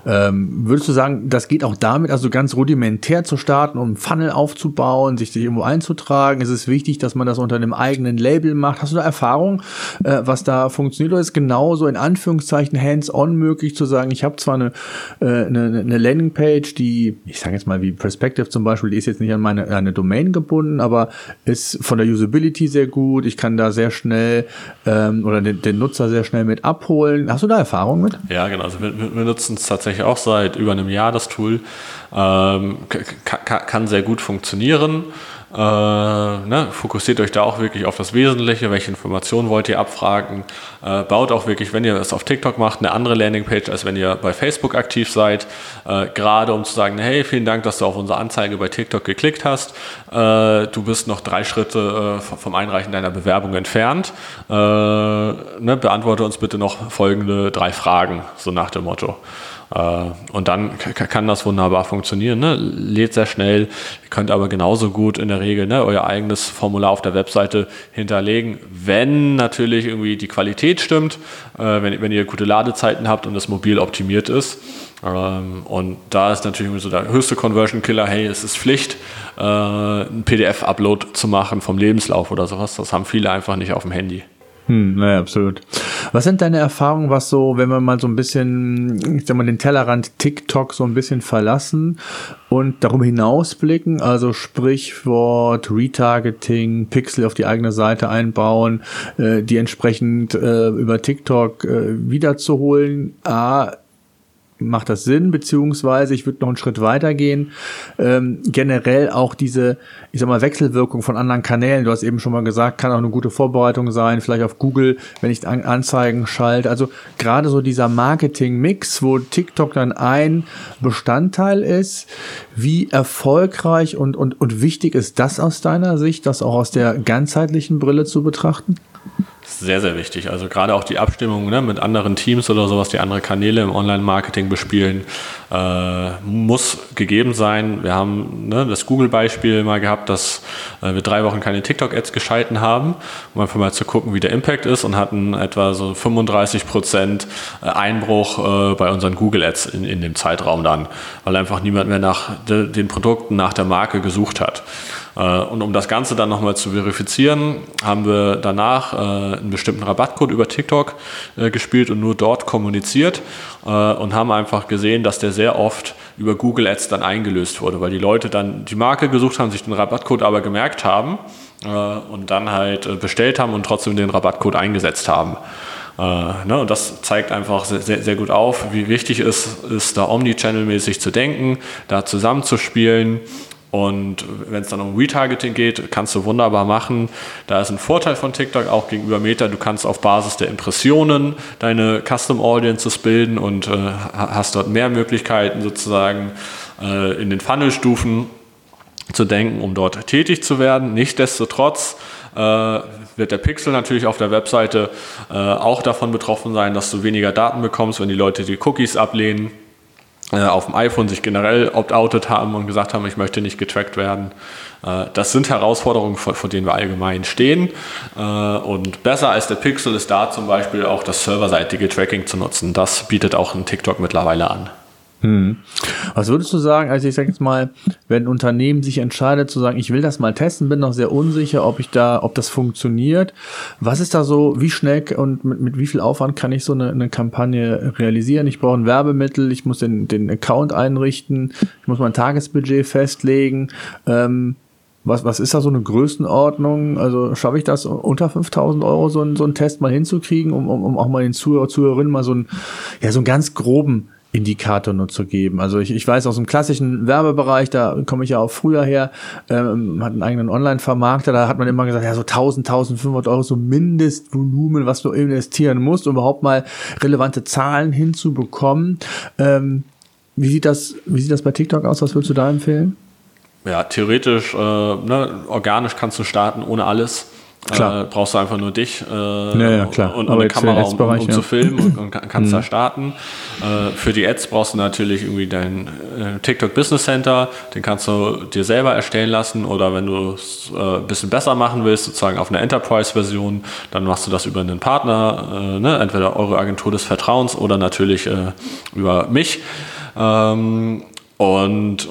B: Ähm, würdest du sagen, das geht auch damit, also ganz rudimentär zu starten, um Funnel aufzubauen, sich sich irgendwo einzutragen? Ist es wichtig, dass man das unter einem eigenen Label macht? Hast du da Erfahrung, äh, was da funktioniert? Oder ist genauso in Anführungszeichen hands-on möglich zu sagen, ich habe zwar eine, äh, eine, eine Landingpage, die, ich sage jetzt mal wie Perspective zum Beispiel, die ist jetzt nicht an meine an eine Domain gebunden, aber ist von der Usability sehr gut. Ich kann da sehr schnell ähm, oder den, den, Nutzer sehr schnell mit abholen. Hast du da Erfahrung mit?
C: Ja, genau. Also wir, wir nutzen es tatsächlich auch seit über einem Jahr, das Tool. Ähm, kann sehr gut funktionieren. Äh, ne, fokussiert euch da auch wirklich auf das Wesentliche, welche Informationen wollt ihr abfragen. Äh, baut auch wirklich, wenn ihr es auf TikTok macht, eine andere Landingpage, als wenn ihr bei Facebook aktiv seid. Äh, gerade um zu sagen, hey, vielen Dank, dass du auf unsere Anzeige bei TikTok geklickt hast. Äh, du bist noch drei Schritte äh, vom Einreichen deiner Bewerbung entfernt. Äh, ne, beantworte uns bitte noch folgende drei Fragen, so nach dem Motto. Äh, und dann kann das wunderbar funktionieren. Ne? Lädt sehr schnell, ihr könnt aber genauso gut in der Regel ne, euer eigenes Formular auf der Webseite hinterlegen, wenn natürlich irgendwie die Qualität stimmt, äh, wenn, wenn ihr gute Ladezeiten habt und das mobil optimiert ist. Ähm, und da ist natürlich so der höchste Conversion Killer, hey, es ist Pflicht, äh, einen PDF-Upload zu machen vom Lebenslauf oder sowas. Das haben viele einfach nicht auf dem Handy.
B: Hm, naja, absolut. Was sind deine Erfahrungen, was so, wenn wir mal so ein bisschen, ich sag mal, den Tellerrand TikTok so ein bisschen verlassen und darüber hinaus blicken, also Sprichwort, Retargeting, Pixel auf die eigene Seite einbauen, äh, die entsprechend äh, über TikTok äh, wiederzuholen. A, macht das Sinn, beziehungsweise ich würde noch einen Schritt weiter gehen. Ähm, generell auch diese, ich sag mal, Wechselwirkung von anderen Kanälen. Du hast eben schon mal gesagt, kann auch eine gute Vorbereitung sein, vielleicht auf Google, wenn ich An Anzeigen schalte. Also gerade so dieser Marketing-Mix, wo TikTok dann ein Bestandteil ist. Wie erfolgreich und, und, und wichtig ist das aus deiner Sicht, das auch aus der ganzheitlichen Brille zu betrachten?
C: Sehr, sehr wichtig. Also gerade auch die Abstimmung ne, mit anderen Teams oder sowas, die andere Kanäle im Online-Marketing bespielen, äh, muss gegeben sein. Wir haben ne, das Google-Beispiel mal gehabt, dass äh, wir drei Wochen keine TikTok-Ads geschalten haben, um einfach mal zu gucken, wie der Impact ist und hatten etwa so 35 Prozent äh, Einbruch äh, bei unseren Google-Ads in, in dem Zeitraum dann, weil einfach niemand mehr nach de, den Produkten, nach der Marke gesucht hat. Äh, und um das Ganze dann nochmal zu verifizieren, haben wir danach äh, einen bestimmten Rabattcode über TikTok äh, gespielt und nur dort kommuniziert und haben einfach gesehen, dass der sehr oft über Google Ads dann eingelöst wurde, weil die Leute dann die Marke gesucht haben, sich den Rabattcode aber gemerkt haben und dann halt bestellt haben und trotzdem den Rabattcode eingesetzt haben. Äh, ne, und das zeigt einfach sehr, sehr gut auf, wie wichtig es ist, da omnichannel-mäßig zu denken, da zusammenzuspielen und wenn es dann um Retargeting geht, kannst du wunderbar machen. Da ist ein Vorteil von TikTok auch gegenüber Meta. Du kannst auf Basis der Impressionen deine Custom Audiences bilden und äh, hast dort mehr Möglichkeiten sozusagen äh, in den Funnelstufen zu denken, um dort tätig zu werden. Nichtsdestotrotz äh, wird der Pixel natürlich auf der Webseite äh, auch davon betroffen sein, dass du weniger Daten bekommst, wenn die Leute die Cookies ablehnen auf dem iPhone sich generell opt-outet haben und gesagt haben, ich möchte nicht getrackt werden. Äh, das sind Herausforderungen, vor, vor denen wir allgemein stehen. Äh, und besser als der Pixel ist da zum Beispiel auch das serverseitige Tracking zu nutzen. Das bietet auch ein TikTok mittlerweile an.
B: Hm. Was würdest du sagen, also ich sage jetzt mal, wenn ein Unternehmen sich entscheidet zu sagen, ich will das mal testen, bin noch sehr unsicher, ob ich da, ob das funktioniert. Was ist da so, wie schnell und mit, mit wie viel Aufwand kann ich so eine, eine Kampagne realisieren? Ich brauche ein Werbemittel, ich muss den, den Account einrichten, ich muss mein Tagesbudget festlegen. Ähm, was, was ist da so eine Größenordnung? Also schaffe ich das unter 5000 Euro, so, ein, so einen Test mal hinzukriegen, um, um, um auch mal den Zuhörer, Zuhörerinnen mal so einen, ja, so einen ganz groben Indikator nur zu geben. Also ich, ich weiß aus dem klassischen Werbebereich, da komme ich ja auch früher her, ähm, hat einen eigenen Online-Vermarkter, da hat man immer gesagt, ja so 1000, 1500 Euro so Mindestvolumen, was du investieren musst, um überhaupt mal relevante Zahlen hinzubekommen. Ähm, wie sieht das, wie sieht das bei TikTok aus? Was würdest du da empfehlen?
C: Ja, theoretisch, äh, ne, organisch kannst du starten ohne alles. Klar. Äh, brauchst du einfach nur dich äh,
B: ja, ja, klar.
C: und, und eine Kamera, um, um ja. zu filmen und, und kannst mhm. da starten. Äh, für die Ads brauchst du natürlich irgendwie dein äh, TikTok Business Center, den kannst du dir selber erstellen lassen oder wenn du es äh, ein bisschen besser machen willst, sozusagen auf einer Enterprise-Version, dann machst du das über einen Partner, äh, ne? entweder eure Agentur des Vertrauens oder natürlich über mich. Ähm, und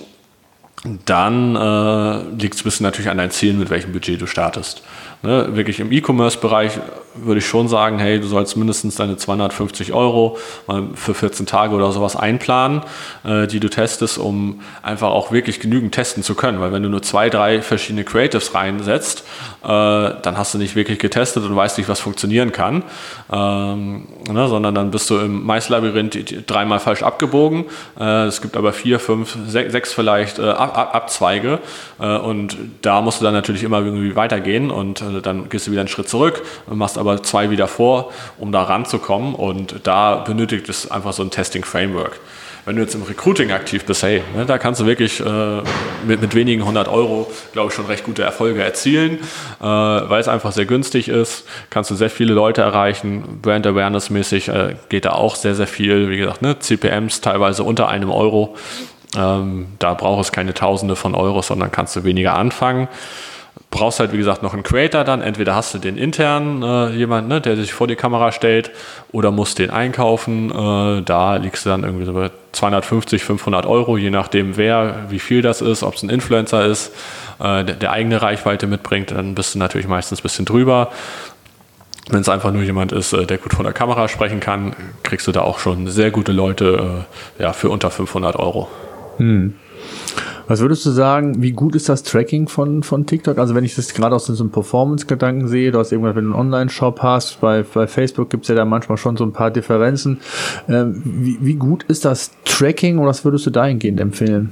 C: dann äh, liegt es ein bisschen natürlich an deinen Zielen, mit welchem Budget du startest. Ne, wirklich im E-Commerce-Bereich würde ich schon sagen, hey, du sollst mindestens deine 250 Euro für 14 Tage oder sowas einplanen, äh, die du testest, um einfach auch wirklich genügend testen zu können. Weil wenn du nur zwei, drei verschiedene Creatives reinsetzt, äh, dann hast du nicht wirklich getestet und weißt nicht, was funktionieren kann, ähm, ne, sondern dann bist du im Maislabyrinth dreimal falsch abgebogen. Äh, es gibt aber vier, fünf, sechs, sechs vielleicht äh, Ab Ab Abzweige äh, und da musst du dann natürlich immer irgendwie weitergehen und äh, dann gehst du wieder einen Schritt zurück, machst aber zwei wieder vor, um da ranzukommen. Und da benötigt es einfach so ein Testing-Framework. Wenn du jetzt im Recruiting aktiv bist, hey, ne, da kannst du wirklich äh, mit, mit wenigen hundert Euro, glaube ich, schon recht gute Erfolge erzielen, äh, weil es einfach sehr günstig ist. Kannst du sehr viele Leute erreichen. Brand Awareness-mäßig äh, geht da auch sehr, sehr viel. Wie gesagt, ne, CPMs teilweise unter einem Euro. Ähm, da braucht es keine Tausende von Euros, sondern kannst du weniger anfangen brauchst halt, wie gesagt, noch einen Creator dann. Entweder hast du den intern, äh, jemand, ne, der sich vor die Kamera stellt, oder musst den einkaufen. Äh, da liegst du dann irgendwie so bei 250, 500 Euro, je nachdem wer, wie viel das ist, ob es ein Influencer ist, äh, der, der, eigene Reichweite mitbringt, dann bist du natürlich meistens ein bisschen drüber. Wenn es einfach nur jemand ist, äh, der gut vor der Kamera sprechen kann, kriegst du da auch schon sehr gute Leute äh, ja, für unter 500 Euro. Hm.
B: Was würdest du sagen, wie gut ist das Tracking von, von TikTok? Also wenn ich das gerade aus einem Performance-Gedanken sehe, du hast irgendwann, wenn du einen Online-Shop hast, bei, bei Facebook gibt es ja da manchmal schon so ein paar Differenzen. Ähm, wie, wie gut ist das Tracking und was würdest du dahingehend empfehlen?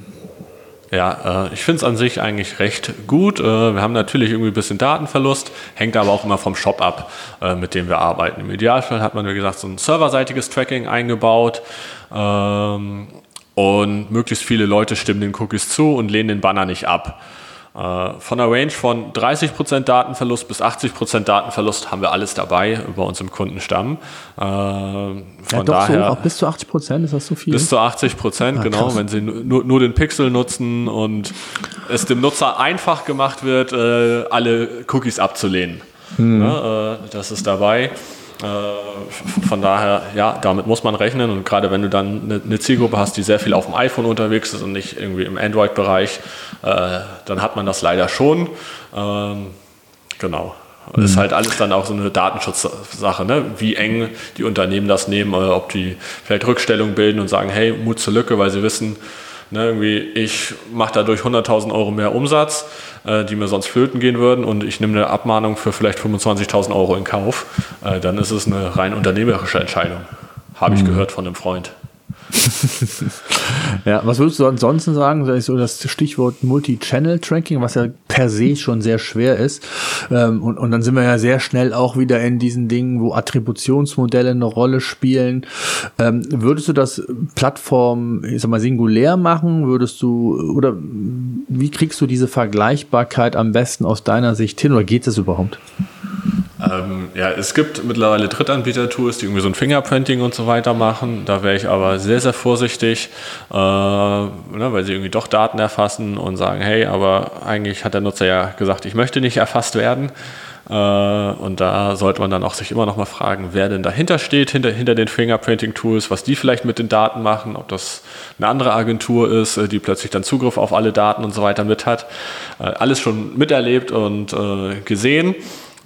C: Ja, äh, ich finde es an sich eigentlich recht gut. Äh, wir haben natürlich irgendwie ein bisschen Datenverlust, hängt aber auch immer vom Shop ab, äh, mit dem wir arbeiten. Im Idealfall hat man, wie gesagt, so ein serverseitiges Tracking eingebaut. Ähm, und möglichst viele Leute stimmen den Cookies zu und lehnen den Banner nicht ab. Äh, von einer Range von 30% Datenverlust bis 80% Datenverlust haben wir alles dabei bei uns im Kundenstamm.
B: Äh, von ja, daher so, auch bis zu 80% ist das so viel?
C: Bis zu 80%, ah, genau, krass. wenn sie nur, nur den Pixel nutzen und es dem Nutzer einfach gemacht wird, äh, alle Cookies abzulehnen. Hm. Ja, das ist dabei. Äh, von daher, ja, damit muss man rechnen. Und gerade wenn du dann eine, Zielgruppe hast, die sehr viel auf dem iPhone unterwegs ist und nicht irgendwie im Android-Bereich, äh, dann hat man das leider schon. Ähm, genau. Mhm. Ist halt alles dann auch so eine Datenschutzsache, ne? wie eng die Unternehmen das nehmen, oder ob die vielleicht Rückstellung bilden und sagen, hey, Mut zur Lücke, weil sie wissen, ne, irgendwie, ich mache dadurch 100.000 Euro mehr Umsatz äh, die mir sonst flöten gehen würden und ich nehme eine Abmahnung für vielleicht 25.000 Euro in Kauf, äh, dann ist es eine rein unternehmerische Entscheidung. Habe ich mhm. gehört von einem Freund.
B: Ja, was würdest du ansonsten sagen? Das ist so das Stichwort Multi-Channel-Tracking, was ja per se schon sehr schwer ist. Ähm, und, und dann sind wir ja sehr schnell auch wieder in diesen Dingen, wo Attributionsmodelle eine Rolle spielen. Ähm, würdest du das Plattform, ich sag mal, singulär machen? Würdest du, oder wie kriegst du diese Vergleichbarkeit am besten aus deiner Sicht hin? Oder geht es überhaupt?
C: Ähm, ja, es gibt mittlerweile Drittanbieter-Tools, die irgendwie so ein Fingerprinting und so weiter machen. Da wäre ich aber sehr, sehr vorsichtig, äh, ne, weil sie irgendwie doch Daten erfassen und sagen, hey, aber eigentlich hat der Nutzer ja gesagt, ich möchte nicht erfasst werden. Äh, und da sollte man dann auch sich immer noch mal fragen, wer denn dahinter steht, hinter, hinter den Fingerprinting-Tools, was die vielleicht mit den Daten machen, ob das eine andere Agentur ist, äh, die plötzlich dann Zugriff auf alle Daten und so weiter mit hat. Äh, alles schon miterlebt und äh, gesehen.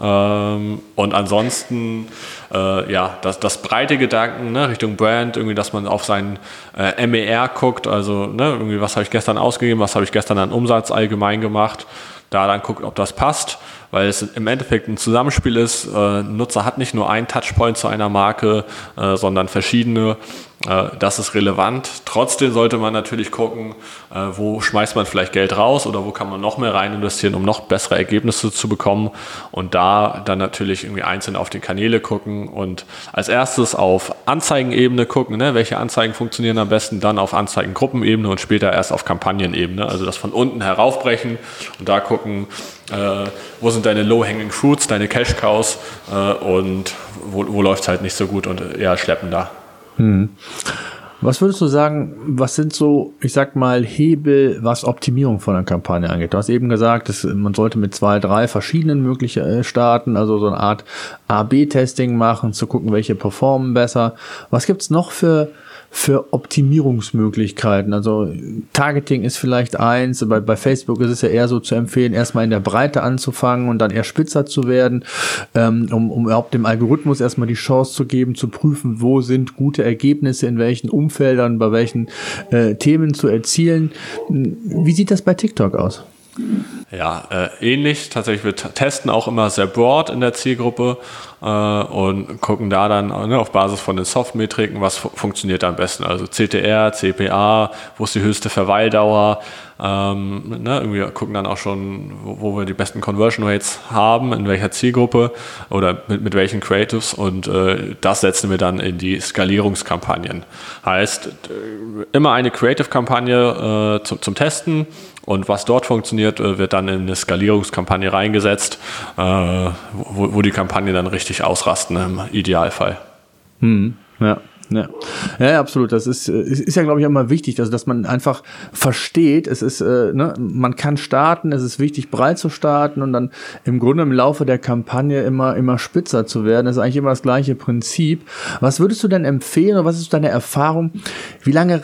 C: Ähm, und ansonsten, äh, ja, das, das breite Gedanken ne, Richtung Brand, irgendwie, dass man auf sein äh, MER guckt, also ne, irgendwie, was habe ich gestern ausgegeben, was habe ich gestern an Umsatz allgemein gemacht, da dann guckt, ob das passt weil es im Endeffekt ein Zusammenspiel ist. Äh, ein Nutzer hat nicht nur einen Touchpoint zu einer Marke, äh, sondern verschiedene. Äh, das ist relevant. Trotzdem sollte man natürlich gucken, wo schmeißt man vielleicht Geld raus oder wo kann man noch mehr rein investieren, um noch bessere Ergebnisse zu bekommen. Und da dann natürlich irgendwie einzeln auf die Kanäle gucken und als erstes auf Anzeigenebene gucken, ne? welche Anzeigen funktionieren am besten, dann auf Anzeigengruppenebene und später erst auf Kampagnenebene. Also das von unten heraufbrechen und da gucken, äh, wo sind deine Low-Hanging Fruits, deine Cash-Cows äh, und wo, wo läuft es halt nicht so gut und eher schleppender. Hm.
B: Was würdest du sagen, was sind so, ich sag mal, Hebel, was Optimierung von einer Kampagne angeht? Du hast eben gesagt, dass man sollte mit zwei, drei verschiedenen möglichen äh, starten, also so eine Art A-B-Testing machen, zu gucken, welche performen besser. Was gibt's noch für für Optimierungsmöglichkeiten? Also Targeting ist vielleicht eins, bei, bei Facebook ist es ja eher so zu empfehlen, erstmal in der Breite anzufangen und dann eher spitzer zu werden, ähm, um, um überhaupt dem Algorithmus erstmal die Chance zu geben, zu prüfen, wo sind gute Ergebnisse, in welchen Umfeldern, bei welchen äh, Themen zu erzielen. Wie sieht das bei TikTok aus?
C: Ja, äh, ähnlich. Tatsächlich, wir testen auch immer sehr broad in der Zielgruppe äh, und gucken da dann ne, auf Basis von den Softmetriken, was fu funktioniert am besten. Also CTR, CPA, wo ist die höchste Verweildauer. Ähm, ne, irgendwie gucken dann auch schon, wo, wo, wir die besten Conversion Rates haben, in welcher Zielgruppe oder mit, mit welchen Creatives und äh, das setzen wir dann in die Skalierungskampagnen. Heißt, immer eine Creative-Kampagne äh, zum, zum Testen und was dort funktioniert, äh, wird dann in eine Skalierungskampagne reingesetzt, äh, wo, die Kampagne dann richtig ausrasten im Idealfall.
B: Hm, ja. Ja. ja, absolut. Das ist, ist, ist ja, glaube ich, immer wichtig, also, dass man einfach versteht, es ist, äh, ne, man kann starten, es ist wichtig, breit zu starten und dann im Grunde im Laufe der Kampagne immer, immer spitzer zu werden. Das ist eigentlich immer das gleiche Prinzip. Was würdest du denn empfehlen oder was ist deine Erfahrung? Wie lange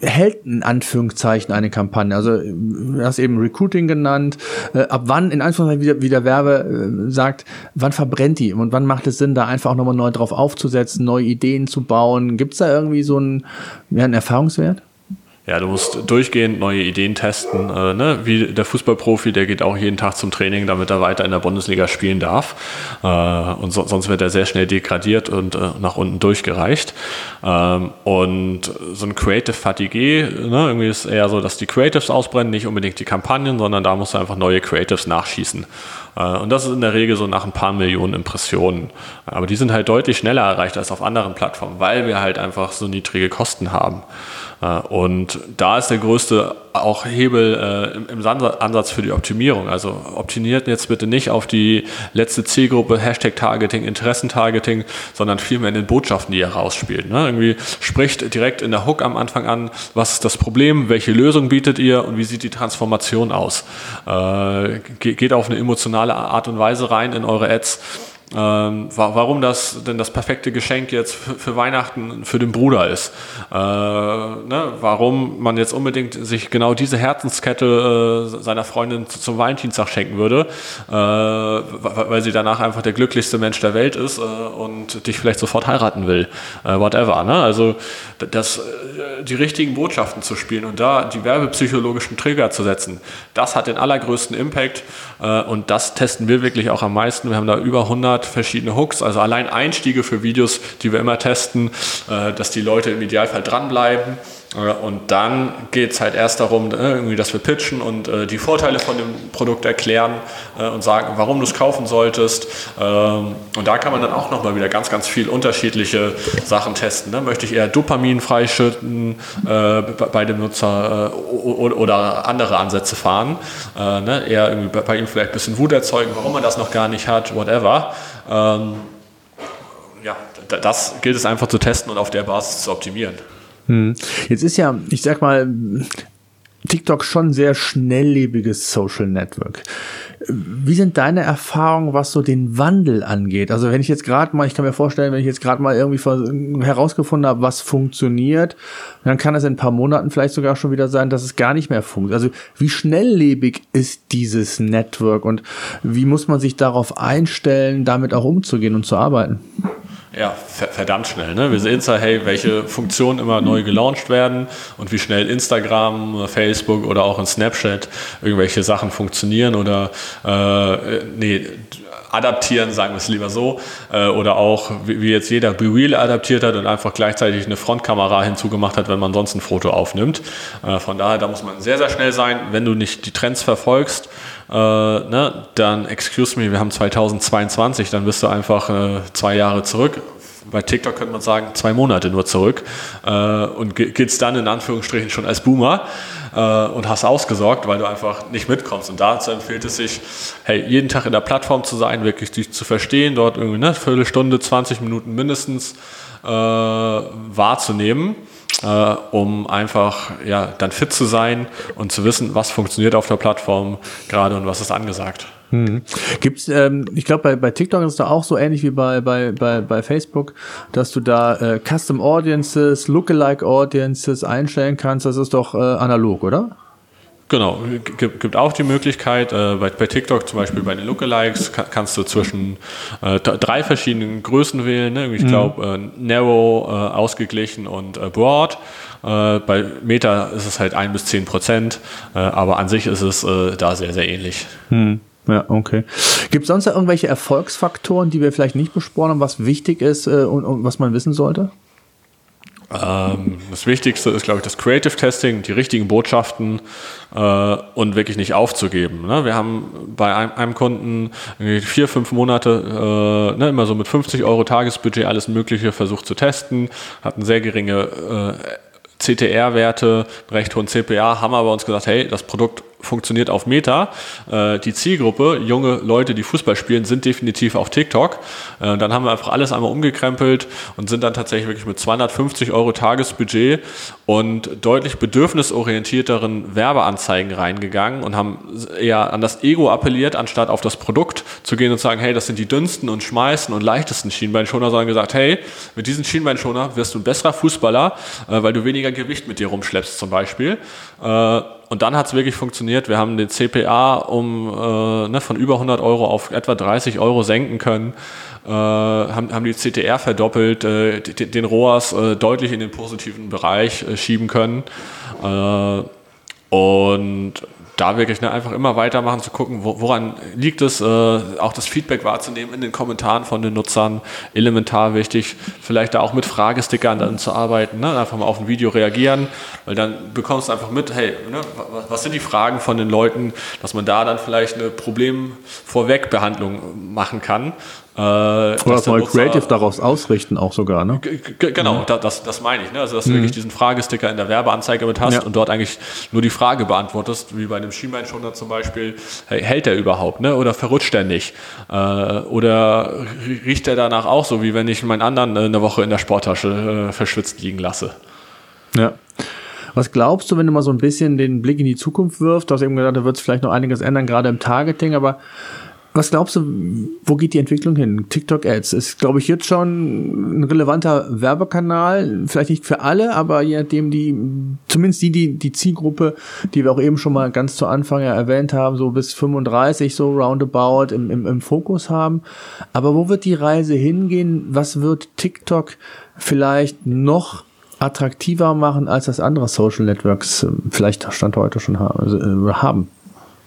B: hält in Anführungszeichen eine Kampagne? Also du hast eben Recruiting genannt. Äh, ab wann, in Anführungszeichen, wie der, wie der Werbe äh, sagt, wann verbrennt die und wann macht es Sinn, da einfach auch nochmal neu drauf aufzusetzen, neue Ideen zu bauen? Gibt es da irgendwie so einen, ja, einen Erfahrungswert?
C: Ja, du musst durchgehend neue Ideen testen. Äh, ne? Wie der Fußballprofi, der geht auch jeden Tag zum Training, damit er weiter in der Bundesliga spielen darf. Äh, und so, sonst wird er sehr schnell degradiert und äh, nach unten durchgereicht. Ähm, und so ein Creative Fatigue, ne? irgendwie ist eher so, dass die Creatives ausbrennen, nicht unbedingt die Kampagnen, sondern da musst du einfach neue Creatives nachschießen. Äh, und das ist in der Regel so nach ein paar Millionen Impressionen. Aber die sind halt deutlich schneller erreicht als auf anderen Plattformen, weil wir halt einfach so niedrige Kosten haben. Äh, und da ist der größte auch Hebel äh, im, Ansatz für die Optimierung. Also optimiert jetzt bitte nicht auf die letzte Zielgruppe, Hashtag Targeting, Interessentargeting, sondern vielmehr in den Botschaften, die ihr rausspielt. Ne? Irgendwie spricht direkt in der Hook am Anfang an, was ist das Problem, welche Lösung bietet ihr und wie sieht die Transformation aus. Äh, geht auf eine emotionale Art und Weise rein in eure Ads ähm, warum das denn das perfekte Geschenk jetzt für, Weihnachten für den Bruder ist. Äh, ne? Warum man jetzt unbedingt sich genau diese Herzenskette äh, seiner Freundin zum Valentinstag schenken würde, äh, weil sie danach einfach der glücklichste Mensch der Welt ist äh, und dich vielleicht sofort heiraten will. Äh, whatever. Ne? Also das, äh, die richtigen Botschaften zu spielen und da die werbepsychologischen Trigger zu setzen, das hat den allergrößten Impact und das testen wir wirklich auch am meisten. Wir haben da über 100 100 verschiedene Hooks, also allein Einstiege für Videos, die wir immer testen, äh, dass die Leute im Idealfall dranbleiben. Äh, und dann geht es halt erst darum, ne, irgendwie, dass wir pitchen und äh, die Vorteile von dem Produkt erklären und sagen, warum du es kaufen solltest. Ähm, und da kann man dann auch nochmal wieder ganz, ganz viel unterschiedliche Sachen testen. Ne? Möchte ich eher Dopamin freischütten bei dem Nutzer oder andere Ansätze fahren? Ne? Eher bei ihm vielleicht ein bisschen Wut erzeugen, warum man das noch gar nicht hat, whatever. Ähm, ja, das gilt es einfach zu testen und auf der Basis zu optimieren.
B: Hm. Jetzt ist ja, ich sag mal, TikTok schon sehr schnelllebiges Social Network. Wie sind deine Erfahrungen, was so den Wandel angeht? Also wenn ich jetzt gerade mal, ich kann mir vorstellen, wenn ich jetzt gerade mal irgendwie herausgefunden habe, was funktioniert, dann kann es in ein paar Monaten vielleicht sogar schon wieder sein, dass es gar nicht mehr funktioniert. Also wie schnelllebig ist dieses Network und wie muss man sich darauf einstellen, damit auch umzugehen und zu arbeiten?
C: Ja, verdammt schnell. Ne? Wir sehen zwar, hey, welche Funktionen immer neu gelauncht werden und wie schnell Instagram, Facebook oder auch in Snapchat irgendwelche Sachen funktionieren oder äh, nee, adaptieren, sagen wir es lieber so, äh, oder auch wie, jetzt jeder BeReal adaptiert hat und einfach gleichzeitig eine Frontkamera hinzugemacht hat, wenn man sonst ein Foto aufnimmt. Äh, von daher, da muss man sehr, sehr schnell sein, wenn du nicht die Trends verfolgst äh, ne, dann excuse me, wir haben 2022, dann bist du einfach äh, zwei Jahre zurück. bei TikTok könnte man sagen, zwei Monate nur zurück äh, und geht's dann in Anführungsstrichen schon als Boomer äh, und hast ausgesorgt, weil du einfach nicht mitkommst. Und dazu empfiehlt es sich, hey, jeden Tag in der Plattform zu sein, wirklich dich zu verstehen, dort irgendwie eine Viertelstunde, 20 Minuten mindestens äh, wahrzunehmen. Äh, um einfach ja, dann fit zu sein und zu wissen, was funktioniert auf der Plattform gerade und was ist angesagt.
B: Hm. Gibt's, ähm, ich glaube, bei, bei TikTok ist es da auch so ähnlich wie bei, bei, bei, bei Facebook, dass du da äh, Custom Audiences, Lookalike Audiences einstellen kannst. Das ist doch äh, analog, oder?
C: Genau, gibt, gibt auch die Möglichkeit, äh, bei, bei TikTok zum Beispiel bei den Lookalikes kann, kannst du zwischen äh, drei verschiedenen Größen wählen. Ne? Ich glaube, mhm. äh, Narrow, äh, ausgeglichen und äh, Broad. Äh, bei Meta ist es halt ein bis zehn Prozent, aber an sich ist es da sehr, sehr ähnlich.
B: Mhm. Ja, okay. Gibt es sonst irgendwelche Erfolgsfaktoren, die wir vielleicht nicht besprochen haben, was wichtig ist äh, und, und was man wissen sollte?
C: Ähm, das Wichtigste ist, glaube ich, das Creative Testing, die richtigen Botschaften äh, und wirklich nicht aufzugeben. Ne? Wir haben bei einem, einem Kunden vier, fünf Monate äh, ne, immer so mit 50 Euro Tagesbudget alles Mögliche versucht zu testen, hatten sehr geringe äh, CTR-Werte, recht hohen CPA, haben aber uns gesagt, hey, das Produkt funktioniert auf Meta. Äh, die Zielgruppe, junge Leute, die Fußball spielen, sind definitiv auf TikTok. Äh, dann haben wir einfach alles einmal umgekrempelt und sind dann tatsächlich wirklich mit 250 Euro Tagesbudget und deutlich bedürfnisorientierteren Werbeanzeigen reingegangen und haben eher an das Ego appelliert, anstatt auf das Produkt zu gehen und zu sagen, hey, das sind die dünnsten und schmeißen und leichtesten Schienbeinschoner, sondern gesagt, hey, mit diesen Schienbeinschoner wirst du ein besserer Fußballer, äh, weil du weniger Gewicht mit dir rumschleppst zum Beispiel. Und dann hat es wirklich funktioniert. Wir haben den CPA um äh, ne, von über 100 Euro auf etwa 30 Euro senken können, äh, haben, haben die CTR verdoppelt, äh, den ROAS äh, deutlich in den positiven Bereich äh, schieben können. Äh, und da wirklich ne, einfach immer weitermachen, zu gucken, wo, woran liegt es, äh, auch das Feedback wahrzunehmen in den Kommentaren von den Nutzern, elementar wichtig, vielleicht da auch mit Fragestickern dann zu arbeiten, ne, einfach mal auf ein Video reagieren, weil dann bekommst du einfach mit, hey, ne, was sind die Fragen von den Leuten, dass man da dann vielleicht eine Problemvorwegbehandlung machen kann
B: äh, Oder das neue Creative daraus ausrichten auch sogar, ne?
C: Genau, ja. das, das meine ich. Ne? Also, dass du mhm. wirklich diesen Fragesticker in der Werbeanzeige mit hast ja. und dort eigentlich nur die Frage beantwortest, wie bei einem Schienbeinschoner zum Beispiel, hey, hält der überhaupt, ne? Oder verrutscht der nicht? Äh, oder riecht der danach auch so, wie wenn ich meinen anderen äh, eine Woche in der Sporttasche äh, verschwitzt liegen lasse?
B: Ja. Was glaubst du, wenn du mal so ein bisschen den Blick in die Zukunft wirfst? Du hast eben gesagt, da wird es vielleicht noch einiges ändern, gerade im Targeting, aber was glaubst du, wo geht die Entwicklung hin? TikTok Ads ist, glaube ich, jetzt schon ein relevanter Werbekanal. Vielleicht nicht für alle, aber je nachdem die, zumindest die, die, die Zielgruppe, die wir auch eben schon mal ganz zu Anfang ja erwähnt haben, so bis 35, so roundabout im, im, im Fokus haben. Aber wo wird die Reise hingehen? Was wird TikTok vielleicht noch attraktiver machen, als das andere Social Networks äh, vielleicht Stand heute schon haben?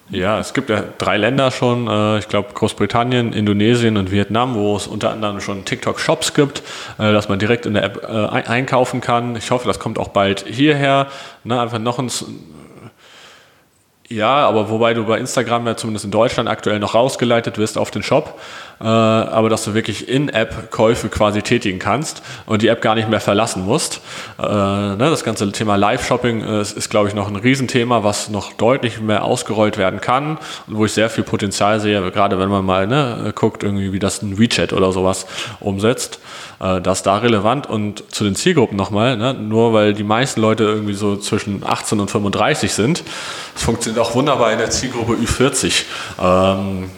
C: Ja, es gibt ja drei Länder schon, äh, ich glaube Großbritannien, Indonesien und Vietnam, wo es unter anderem schon TikTok-Shops gibt, äh, dass man direkt in der App äh, einkaufen kann. Ich hoffe, das kommt auch bald hierher. Ne, einfach noch ein ja, aber wobei du bei Instagram ja zumindest in Deutschland aktuell noch rausgeleitet wirst auf den Shop, äh, aber dass du wirklich in-App Käufe quasi tätigen kannst und die App gar nicht mehr verlassen musst. Äh, ne, das ganze Thema Live-Shopping äh, ist, ist glaube ich, noch ein Riesenthema, was noch deutlich mehr ausgerollt werden kann und wo ich sehr viel Potenzial sehe, gerade wenn man mal ne, guckt, irgendwie, wie das ein WeChat oder sowas umsetzt. Äh, das ist da relevant und zu den Zielgruppen nochmal, ne, nur weil die meisten Leute irgendwie so zwischen 18 und 35 sind, es funktioniert auch wunderbar in der Zielgruppe Ü40. Ähm,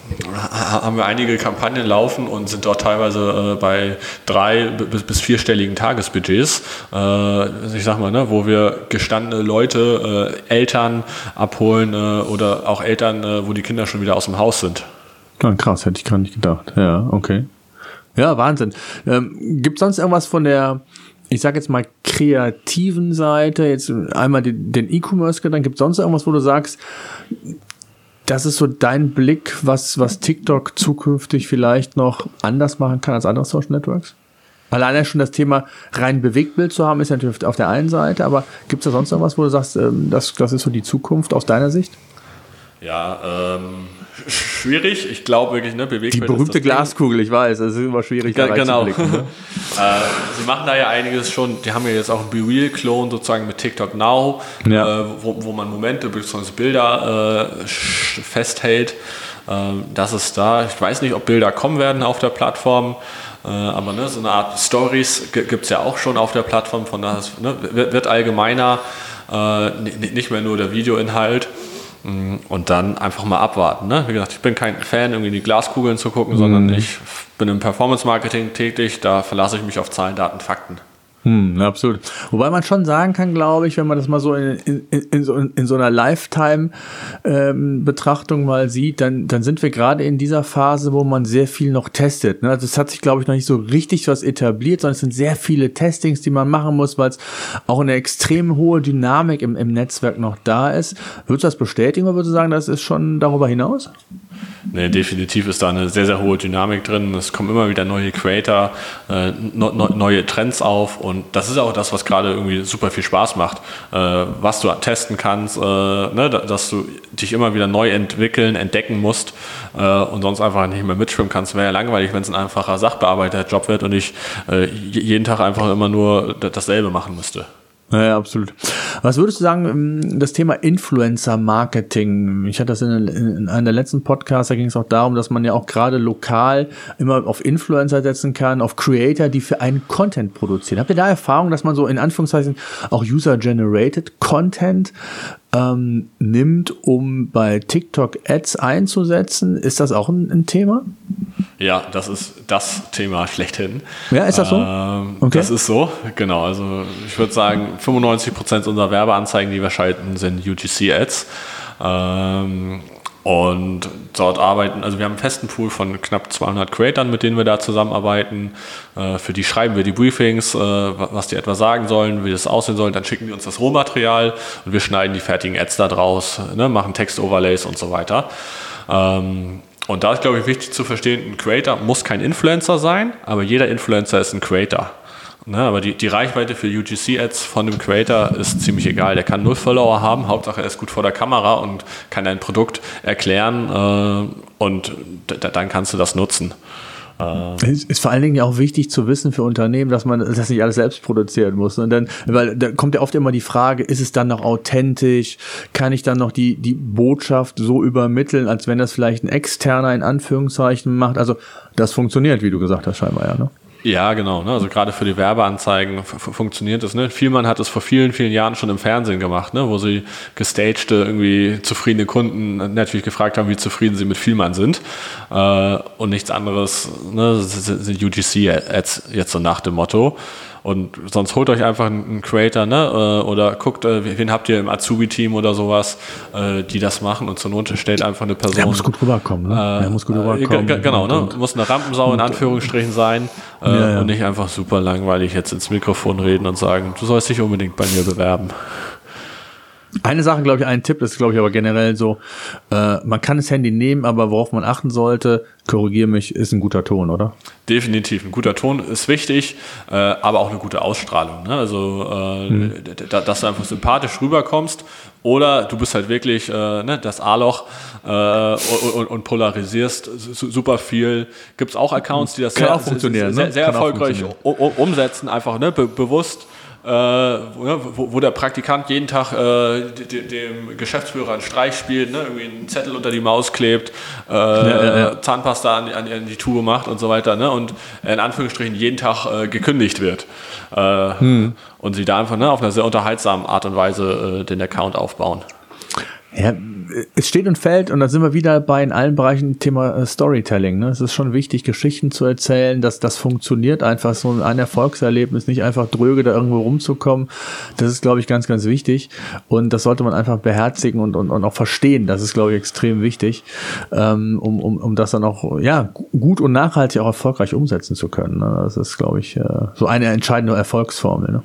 C: haben wir einige Kampagnen laufen und sind dort teilweise äh, bei drei bis, bis vierstelligen Tagesbudgets. Äh, ich sag mal, ne, wo wir gestandene Leute, äh, Eltern abholen äh, oder auch Eltern, äh, wo die Kinder schon wieder aus dem Haus sind.
B: Ja, krass, hätte ich gar nicht gedacht. Ja, okay. Ja, Wahnsinn. Ähm, Gibt sonst irgendwas von der ich sage jetzt mal, kreativen Seite, jetzt einmal den, den E-Commerce-Gedanken, gibt es sonst irgendwas, wo du sagst, das ist so dein Blick, was, was TikTok zukünftig vielleicht noch anders machen kann als andere Social Networks? Alleine schon das Thema rein Bewegtbild zu haben, ist natürlich auf der einen Seite, aber gibt es da sonst noch was, wo du sagst, ähm, das, das ist so die Zukunft aus deiner Sicht?
C: Ja, ähm, schwierig. Ich glaube wirklich, ne,
B: Bewegtbild Die berühmte Glaskugel, ich weiß, es ist immer schwierig,
C: da genau. Ne? [laughs] äh, sie machen da ja einiges schon. Die haben ja jetzt auch einen BeReal-Klon sozusagen mit TikTok Now, ja. äh, wo, wo man Momente bzw. Bilder äh, festhält. Ähm, das ist da. Ich weiß nicht, ob Bilder kommen werden auf der Plattform. Äh, aber ne, so eine Art Stories gibt es ja auch schon auf der Plattform, von daher ne, wird allgemeiner, äh, nicht mehr nur der Videoinhalt. Mm, und dann einfach mal abwarten. Ne? Wie gesagt, ich bin kein Fan, irgendwie in die Glaskugeln zu gucken, mhm. sondern ich bin im Performance-Marketing tätig, da verlasse ich mich auf Zahlen, Daten, Fakten.
B: Hm, absolut. Wobei man schon sagen kann, glaube ich, wenn man das mal so in, in, in, so, in so einer Lifetime-Betrachtung ähm, mal sieht, dann, dann sind wir gerade in dieser Phase, wo man sehr viel noch testet. Ne? Also es hat sich, glaube ich, noch nicht so richtig was etabliert, sondern es sind sehr viele Testings, die man machen muss, weil es auch eine extrem hohe Dynamik im, im Netzwerk noch da ist. Würdest du das bestätigen oder würdest du sagen, das ist schon darüber hinaus?
C: Nee, definitiv ist da eine sehr, sehr hohe Dynamik drin. Es kommen immer wieder neue Creator, äh, no, no, neue Trends auf und das ist auch das, was gerade irgendwie super viel Spaß macht, äh, was du testen kannst, äh, ne, dass du dich immer wieder neu entwickeln, entdecken musst äh, und sonst einfach nicht mehr mitschwimmen kannst. Wäre ja langweilig, wenn es ein einfacher Sachbearbeiterjob wird und ich äh, jeden Tag einfach immer nur dasselbe machen müsste.
B: Ja, absolut. Was würdest du sagen, ähm, das Thema Influencer-Marketing? Ich hatte das in, in einem der letzten Podcasts, da ging es auch darum, dass man ja auch gerade lokal immer auf Influencer setzen kann, auf Creator, die für einen Content produzieren. Habt ihr da Erfahrung, dass man so in Anführungszeichen auch User-Generated Content ähm, nimmt, um bei TikTok Ads einzusetzen? Ist das auch ein, ein Thema?
C: Ja, das ist das Thema schlechthin.
B: Ja, ist das so? Ähm,
C: okay. Das ist so, genau. Also ich würde sagen, 95% unserer Werbeanzeigen, die wir schalten, sind UGC-Ads. Ähm, und dort arbeiten, also wir haben einen festen Pool von knapp 200 Creators, mit denen wir da zusammenarbeiten. Äh, für die schreiben wir die Briefings, äh, was die etwa sagen sollen, wie das aussehen soll. Dann schicken die uns das Rohmaterial und wir schneiden die fertigen Ads da draus, ne, machen Text-Overlays und so weiter. Ähm, und da ist, glaube ich, wichtig zu verstehen, ein Creator muss kein Influencer sein, aber jeder Influencer ist ein Creator. Ne, aber die, die Reichweite für UGC-Ads von dem Creator ist ziemlich egal. Der kann null Follower haben, Hauptsache er ist gut vor der Kamera und kann ein Produkt erklären äh, und dann kannst du das nutzen.
B: Äh, es ist vor allen Dingen auch wichtig zu wissen für Unternehmen, dass man das nicht alles selbst produzieren muss. Und dann, weil da kommt ja oft immer die Frage, ist es dann noch authentisch? Kann ich dann noch die, die Botschaft so übermitteln, als wenn das vielleicht ein externer in Anführungszeichen macht? Also das funktioniert, wie du gesagt hast, scheinbar ja. Ne?
C: Ja, genau. Ne? Also gerade für die Werbeanzeigen funktioniert das. Ne? Vielmann hat es vor vielen, vielen Jahren schon im Fernsehen gemacht, ne? wo sie gestagte, irgendwie zufriedene Kunden natürlich gefragt haben, wie zufrieden sie mit Vielmann sind. Äh, und nichts anderes ne? sind UGC-Ads jetzt so nach dem Motto. Und sonst holt euch einfach einen Creator, ne? Äh, oder guckt, äh, wen habt ihr im Azubi-Team oder sowas, äh, die das machen und zur Not stellt einfach eine Person. Der
B: muss gut rüberkommen, ne?
C: Der muss gut rüberkommen. Genau, ne? Muss eine Rampensau in Anführungsstrichen sein [laughs] ja, ja. und nicht einfach super langweilig jetzt ins Mikrofon reden und sagen, du sollst dich unbedingt bei mir bewerben.
B: Eine Sache, glaube ich, ein Tipp ist, glaube ich, aber generell so, äh, man kann das Handy nehmen, aber worauf man achten sollte, korrigiere mich, ist ein guter Ton, oder?
C: Definitiv, ein guter Ton ist wichtig, äh, aber auch eine gute Ausstrahlung. Ne? Also, äh, hm. dass du einfach sympathisch rüberkommst oder du bist halt wirklich äh, ne, das A-Loch äh, und, und, polarisierst super viel. Gibt es auch Accounts, die das
B: sehr, sehr,
C: sehr, sehr erfolgreich umsetzen, einfach ne, be bewusst wo, wo, der Praktikant jeden Tag äh, dem Geschäftsführer einen Streich spielt, ne? irgendwie einen Zettel unter die Maus klebt, äh, ja. Zahnpasta an, an, an, die Tube macht und so weiter ne? und in Anführungsstrichen jeden Tag äh, gekündigt wird. Äh, hm. Und sie da einfach ne, auf einer sehr unterhaltsamen Art und Weise äh, den Account aufbauen.
B: Ja, es steht und fällt, und da sind wir wieder bei in allen Bereichen Thema äh, Storytelling. Ne? Es ist schon wichtig, Geschichten zu erzählen, dass das funktioniert einfach so ein Erfolgserlebnis, nicht einfach dröge da irgendwo rumzukommen. Das ist, glaube ich, ganz, ganz wichtig. Und das sollte man einfach beherzigen und, und, und auch verstehen. Das ist, glaube ich, extrem wichtig, ähm, um, um, um das dann auch ja, gut und nachhaltig auch erfolgreich umsetzen zu können. Ne? Das ist, glaube ich, äh, so eine entscheidende Erfolgsformel. Ne?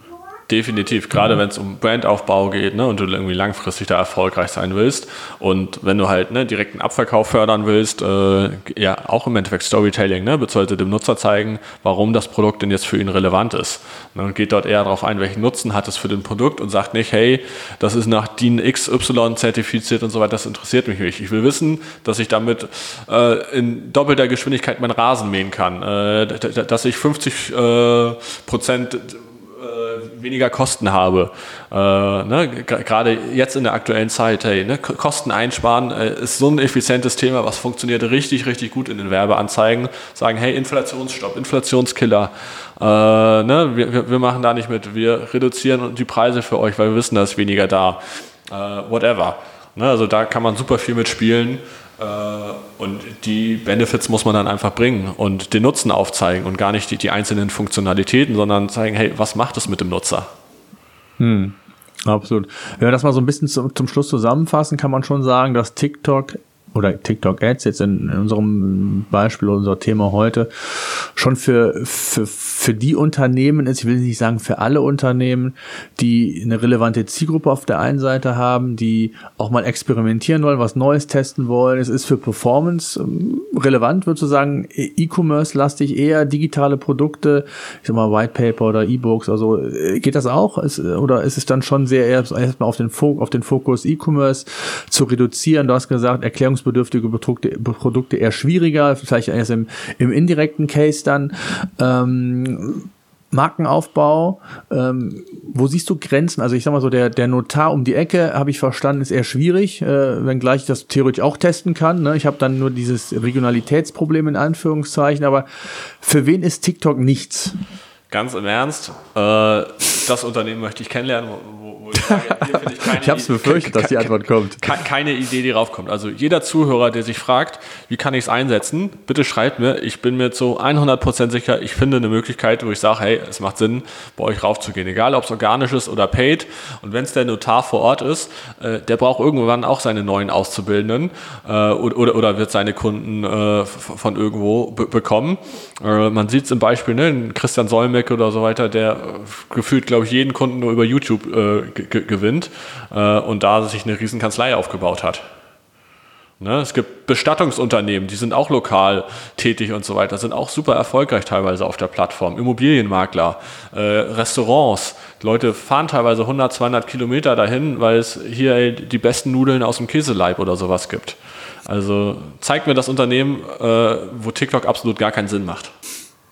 C: Definitiv, gerade wenn es um Brandaufbau geht ne, und du irgendwie langfristig da erfolgreich sein willst und wenn du halt ne, direkten Abverkauf fördern willst, äh, ja auch im Endeffekt Storytelling, ne, beziehungsweise dem Nutzer zeigen, warum das Produkt denn jetzt für ihn relevant ist. Ne, und geht dort eher darauf ein, welchen Nutzen hat es für den Produkt und sagt nicht, hey, das ist nach DIN XY zertifiziert und so weiter, das interessiert mich nicht. Ich will wissen, dass ich damit äh, in doppelter Geschwindigkeit meinen Rasen mähen kann, äh, dass ich 50 äh, weniger Kosten habe. Äh, ne? Gerade jetzt in der aktuellen Zeit, hey, ne? Kosten einsparen äh, ist so ein effizientes Thema, was funktioniert richtig, richtig gut in den Werbeanzeigen. Sagen, hey, Inflationsstopp, Inflationskiller. Äh, ne? wir, wir machen da nicht mit. Wir reduzieren die Preise für euch, weil wir wissen, da ist weniger da. Äh, whatever. Ne? Also da kann man super viel mitspielen. Äh, und die Benefits muss man dann einfach bringen und den Nutzen aufzeigen und gar nicht die, die einzelnen Funktionalitäten, sondern zeigen, hey, was macht es mit dem Nutzer?
B: Hm, absolut. Wenn wir das mal so ein bisschen zum, zum Schluss zusammenfassen, kann man schon sagen, dass TikTok oder TikTok Ads jetzt in, in unserem Beispiel, unser Thema heute, schon für, für, für die Unternehmen ist, ich will nicht sagen für alle Unternehmen, die eine relevante Zielgruppe auf der einen Seite haben, die auch mal experimentieren wollen, was Neues testen wollen. Es ist für Performance ähm, relevant, würde ich sagen, E-Commerce-lastig eher digitale Produkte, ich sag mal White Paper oder E-Books, also äh, geht das auch? Ist, oder ist es dann schon sehr erstmal auf den, auf den Fokus E-Commerce zu reduzieren? Du hast gesagt, Erklärungs erklärungsbedürftige Produkte, Produkte eher schwieriger, vielleicht erst im, im indirekten Case dann. Ähm, Markenaufbau, ähm, wo siehst du Grenzen? Also ich sag mal so, der, der Notar um die Ecke, habe ich verstanden, ist eher schwierig, äh, wenngleich ich das theoretisch auch testen kann. Ne? Ich habe dann nur dieses Regionalitätsproblem in Anführungszeichen, aber für wen ist TikTok nichts?
C: Ganz im Ernst, äh, das Unternehmen möchte ich kennenlernen,
B: ich, ich habe es befürchtet, dass die Antwort kommt.
C: Keine Idee, die raufkommt. Also jeder Zuhörer, der sich fragt, wie kann ich es einsetzen, bitte schreibt mir. Ich bin mir zu 100% sicher, ich finde eine Möglichkeit, wo ich sage, hey, es macht Sinn, bei euch raufzugehen. Egal, ob es organisch ist oder paid. Und wenn es der Notar vor Ort ist, äh, der braucht irgendwann auch seine neuen Auszubildenden äh, oder, oder wird seine Kunden äh, von irgendwo bekommen. Man sieht es im Beispiel, ne, Christian Solmecke oder so weiter, der gefühlt, glaube ich, jeden Kunden nur über YouTube äh, gewinnt äh, und da sich eine riesen Kanzlei aufgebaut hat. Ne? Es gibt Bestattungsunternehmen, die sind auch lokal tätig und so weiter, sind auch super erfolgreich teilweise auf der Plattform. Immobilienmakler, äh, Restaurants. Leute fahren teilweise 100, 200 Kilometer dahin, weil es hier ey, die besten Nudeln aus dem Käseleib oder sowas gibt. Also zeigt mir das Unternehmen, äh, wo TikTok absolut gar keinen Sinn macht.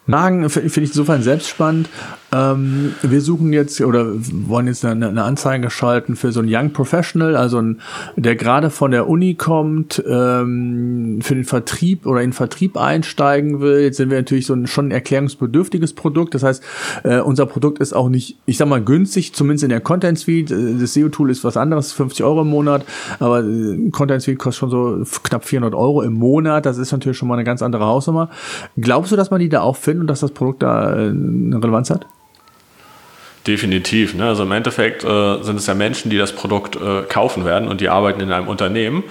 B: Magen finde ich insofern selbst spannend. Ähm, wir suchen jetzt oder wollen jetzt eine, eine, Anzeige schalten für so einen Young Professional, also ein, der gerade von der Uni kommt, ähm, für den Vertrieb oder in den Vertrieb einsteigen will. Jetzt sind wir natürlich so ein schon ein erklärungsbedürftiges Produkt. Das heißt, äh, unser Produkt ist auch nicht, ich sag mal, günstig, zumindest in der Content Suite. Äh, das SEO-Tool ist was anderes, 50 Euro im Monat, aber äh, Content Suite kostet schon so knapp 400 Euro im Monat. Das ist natürlich schon mal eine ganz andere Hausnummer. Glaubst du, dass man die da auch findet und dass das Produkt da äh, eine Relevanz hat?
C: Definitiv. Ne? Also im Endeffekt äh, sind es ja Menschen, die das Produkt äh, kaufen werden und die arbeiten in einem Unternehmen.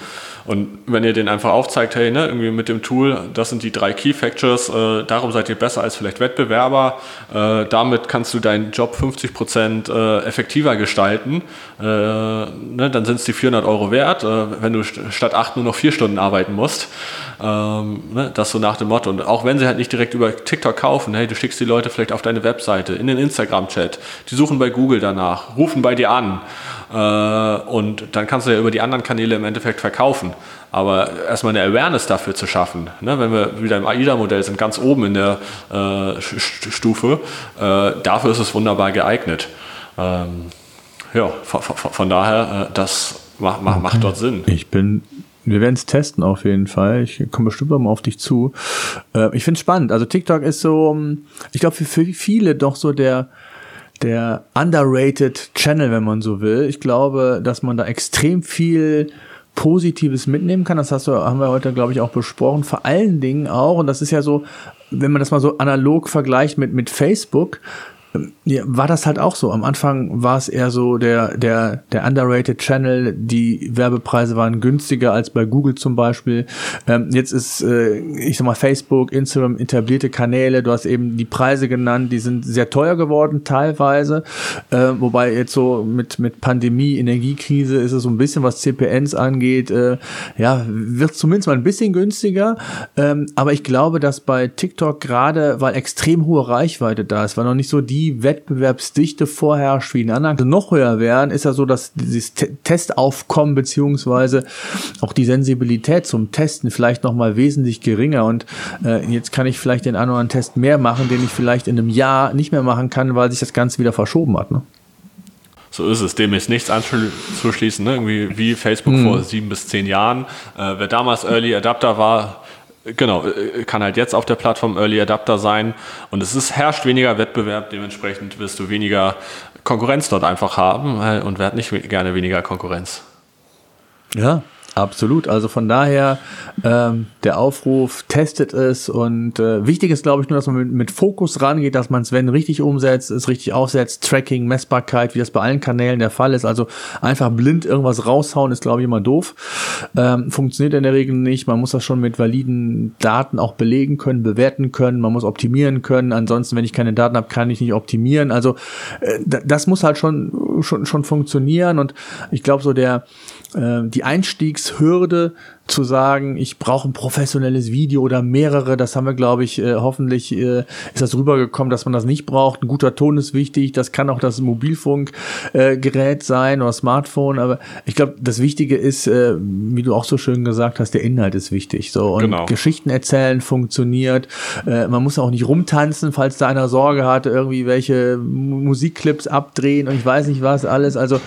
C: Und wenn ihr den einfach aufzeigt, hey, ne, irgendwie mit dem Tool, das sind die drei Key Factors, äh, darum seid ihr besser als vielleicht Wettbewerber, äh, damit kannst du deinen Job 50 Prozent äh, effektiver gestalten, äh, ne, dann sind es die 400 Euro wert, äh, wenn du statt acht nur noch vier Stunden arbeiten musst. Ähm, ne, das so nach dem Motto. Und auch wenn sie halt nicht direkt über TikTok kaufen, hey, du schickst die Leute vielleicht auf deine Webseite, in den Instagram-Chat, die suchen bei Google danach, rufen bei dir an und dann kannst du ja über die anderen Kanäle im Endeffekt verkaufen. Aber erstmal eine Awareness dafür zu schaffen, ne, wenn wir wieder im AIDA-Modell sind, ganz oben in der äh, Stufe, äh, dafür ist es wunderbar geeignet. Ähm, ja, von, von, daher, äh, das macht, macht, macht dort Sinn.
B: Ich bin wir werden es testen auf jeden Fall. Ich komme bestimmt mal auf dich zu. Äh, ich finde es spannend. Also TikTok ist so, ich glaube, für viele doch so der, der underrated Channel, wenn man so will. Ich glaube, dass man da extrem viel Positives mitnehmen kann. Das hast du, haben wir heute, glaube ich, auch besprochen. Vor allen Dingen auch, und das ist ja so, wenn man das mal so analog vergleicht mit, mit Facebook, ja, war das halt auch so. Am Anfang war es eher so der, der, der underrated Channel. Die Werbepreise waren günstiger als bei Google zum Beispiel. Ähm, jetzt ist, äh, ich sag mal, Facebook, Instagram etablierte Kanäle. Du hast eben die Preise genannt. Die sind sehr teuer geworden teilweise. Äh, wobei jetzt so mit, mit Pandemie, Energiekrise ist es so ein bisschen, was CPNs angeht, äh, ja, wird zumindest mal ein bisschen günstiger. Ähm, aber ich glaube, dass bei TikTok gerade, weil extrem hohe Reichweite da ist, weil noch nicht so die Wettbewerbsdichte vorherrscht wie in anderen, also noch höher werden, ist ja so, dass dieses Testaufkommen beziehungsweise auch die Sensibilität zum Testen vielleicht noch mal wesentlich geringer und äh, jetzt kann ich vielleicht den einen oder anderen Test mehr machen, den ich vielleicht in einem Jahr nicht mehr machen kann, weil sich das Ganze wieder verschoben hat. Ne?
C: So ist es. Dem ist nichts anzuschließen. Ne? Irgendwie wie Facebook mhm. vor sieben bis zehn Jahren. Äh, wer damals Early Adapter war, genau, äh, kann halt jetzt auf der Plattform Early Adapter sein. Und es ist, herrscht weniger Wettbewerb. Dementsprechend wirst du weniger Konkurrenz dort einfach haben äh, und wer hat nicht gerne weniger Konkurrenz.
B: Ja, Absolut. Also von daher ähm, der Aufruf, testet es und äh, wichtig ist, glaube ich, nur, dass man mit, mit Fokus rangeht, dass man es, wenn richtig umsetzt, es richtig aufsetzt, Tracking, Messbarkeit, wie das bei allen Kanälen der Fall ist. Also einfach blind irgendwas raushauen, ist, glaube ich, immer doof. Ähm, funktioniert in der Regel nicht. Man muss das schon mit validen Daten auch belegen können, bewerten können. Man muss optimieren können. Ansonsten, wenn ich keine Daten habe, kann ich nicht optimieren. Also äh, das muss halt schon, schon, schon funktionieren. Und ich glaube, so der die Einstiegshürde zu sagen, ich brauche ein professionelles Video oder mehrere, das haben wir, glaube ich, äh, hoffentlich äh, ist das rübergekommen, dass man das nicht braucht. Ein guter Ton ist wichtig, das kann auch das Mobilfunkgerät äh, sein oder Smartphone, aber ich glaube, das Wichtige ist, äh, wie du auch so schön gesagt hast, der Inhalt ist wichtig. So und genau. Geschichten erzählen funktioniert. Äh, man muss auch nicht rumtanzen, falls da einer Sorge hat, irgendwie welche Musikclips abdrehen und ich weiß nicht was alles. Also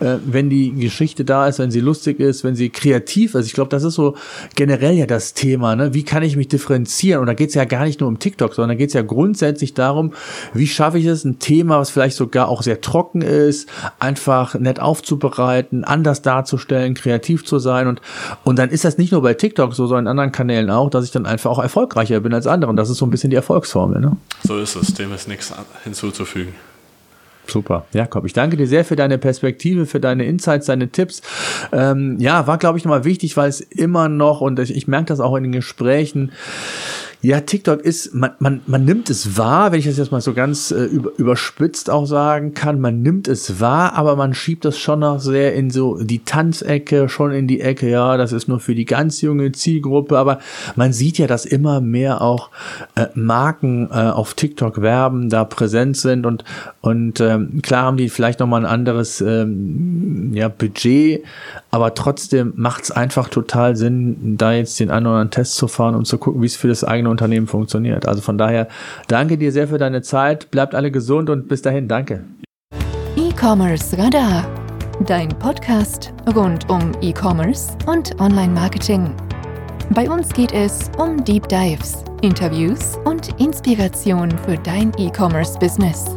B: äh, wenn die Geschichte da ist, wenn sie lustig ist, wenn sie kreativ ist, ich glaube, das ist ist so generell ja das Thema, ne? Wie kann ich mich differenzieren? Und da geht es ja gar nicht nur um TikTok, sondern da geht es ja grundsätzlich darum, wie schaffe ich es, ein Thema, was vielleicht sogar auch sehr trocken ist, einfach nett aufzubereiten, anders darzustellen, kreativ zu sein. Und, und dann ist das nicht nur bei TikTok so, sondern in anderen Kanälen auch, dass ich dann einfach auch erfolgreicher bin als andere. Und das ist so ein bisschen die Erfolgsformel. Ne?
C: So ist es, dem ist nichts hinzuzufügen.
B: Super. Jakob, ich danke dir sehr für deine Perspektive, für deine Insights, deine Tipps. Ähm, ja, war, glaube ich, nochmal wichtig, weil es immer noch, und ich, ich merke das auch in den Gesprächen, ja, TikTok ist, man, man, man nimmt es wahr, wenn ich das jetzt mal so ganz äh, über, überspitzt auch sagen kann, man nimmt es wahr, aber man schiebt das schon noch sehr in so die Tanzecke, schon in die Ecke, ja, das ist nur für die ganz junge Zielgruppe, aber man sieht ja, dass immer mehr auch äh, Marken äh, auf TikTok werben, da präsent sind. Und, und ähm, klar haben die vielleicht nochmal ein anderes ähm, ja, Budget, aber trotzdem macht es einfach total Sinn, da jetzt den einen oder anderen Test zu fahren und zu gucken, wie es für das eigene Unternehmen funktioniert. Also von daher danke dir sehr für deine Zeit. Bleibt alle gesund und bis dahin, danke.
A: E-Commerce Radar, dein Podcast rund um E-Commerce und Online-Marketing. Bei uns geht es um Deep Dives, Interviews und Inspiration für dein E-Commerce-Business.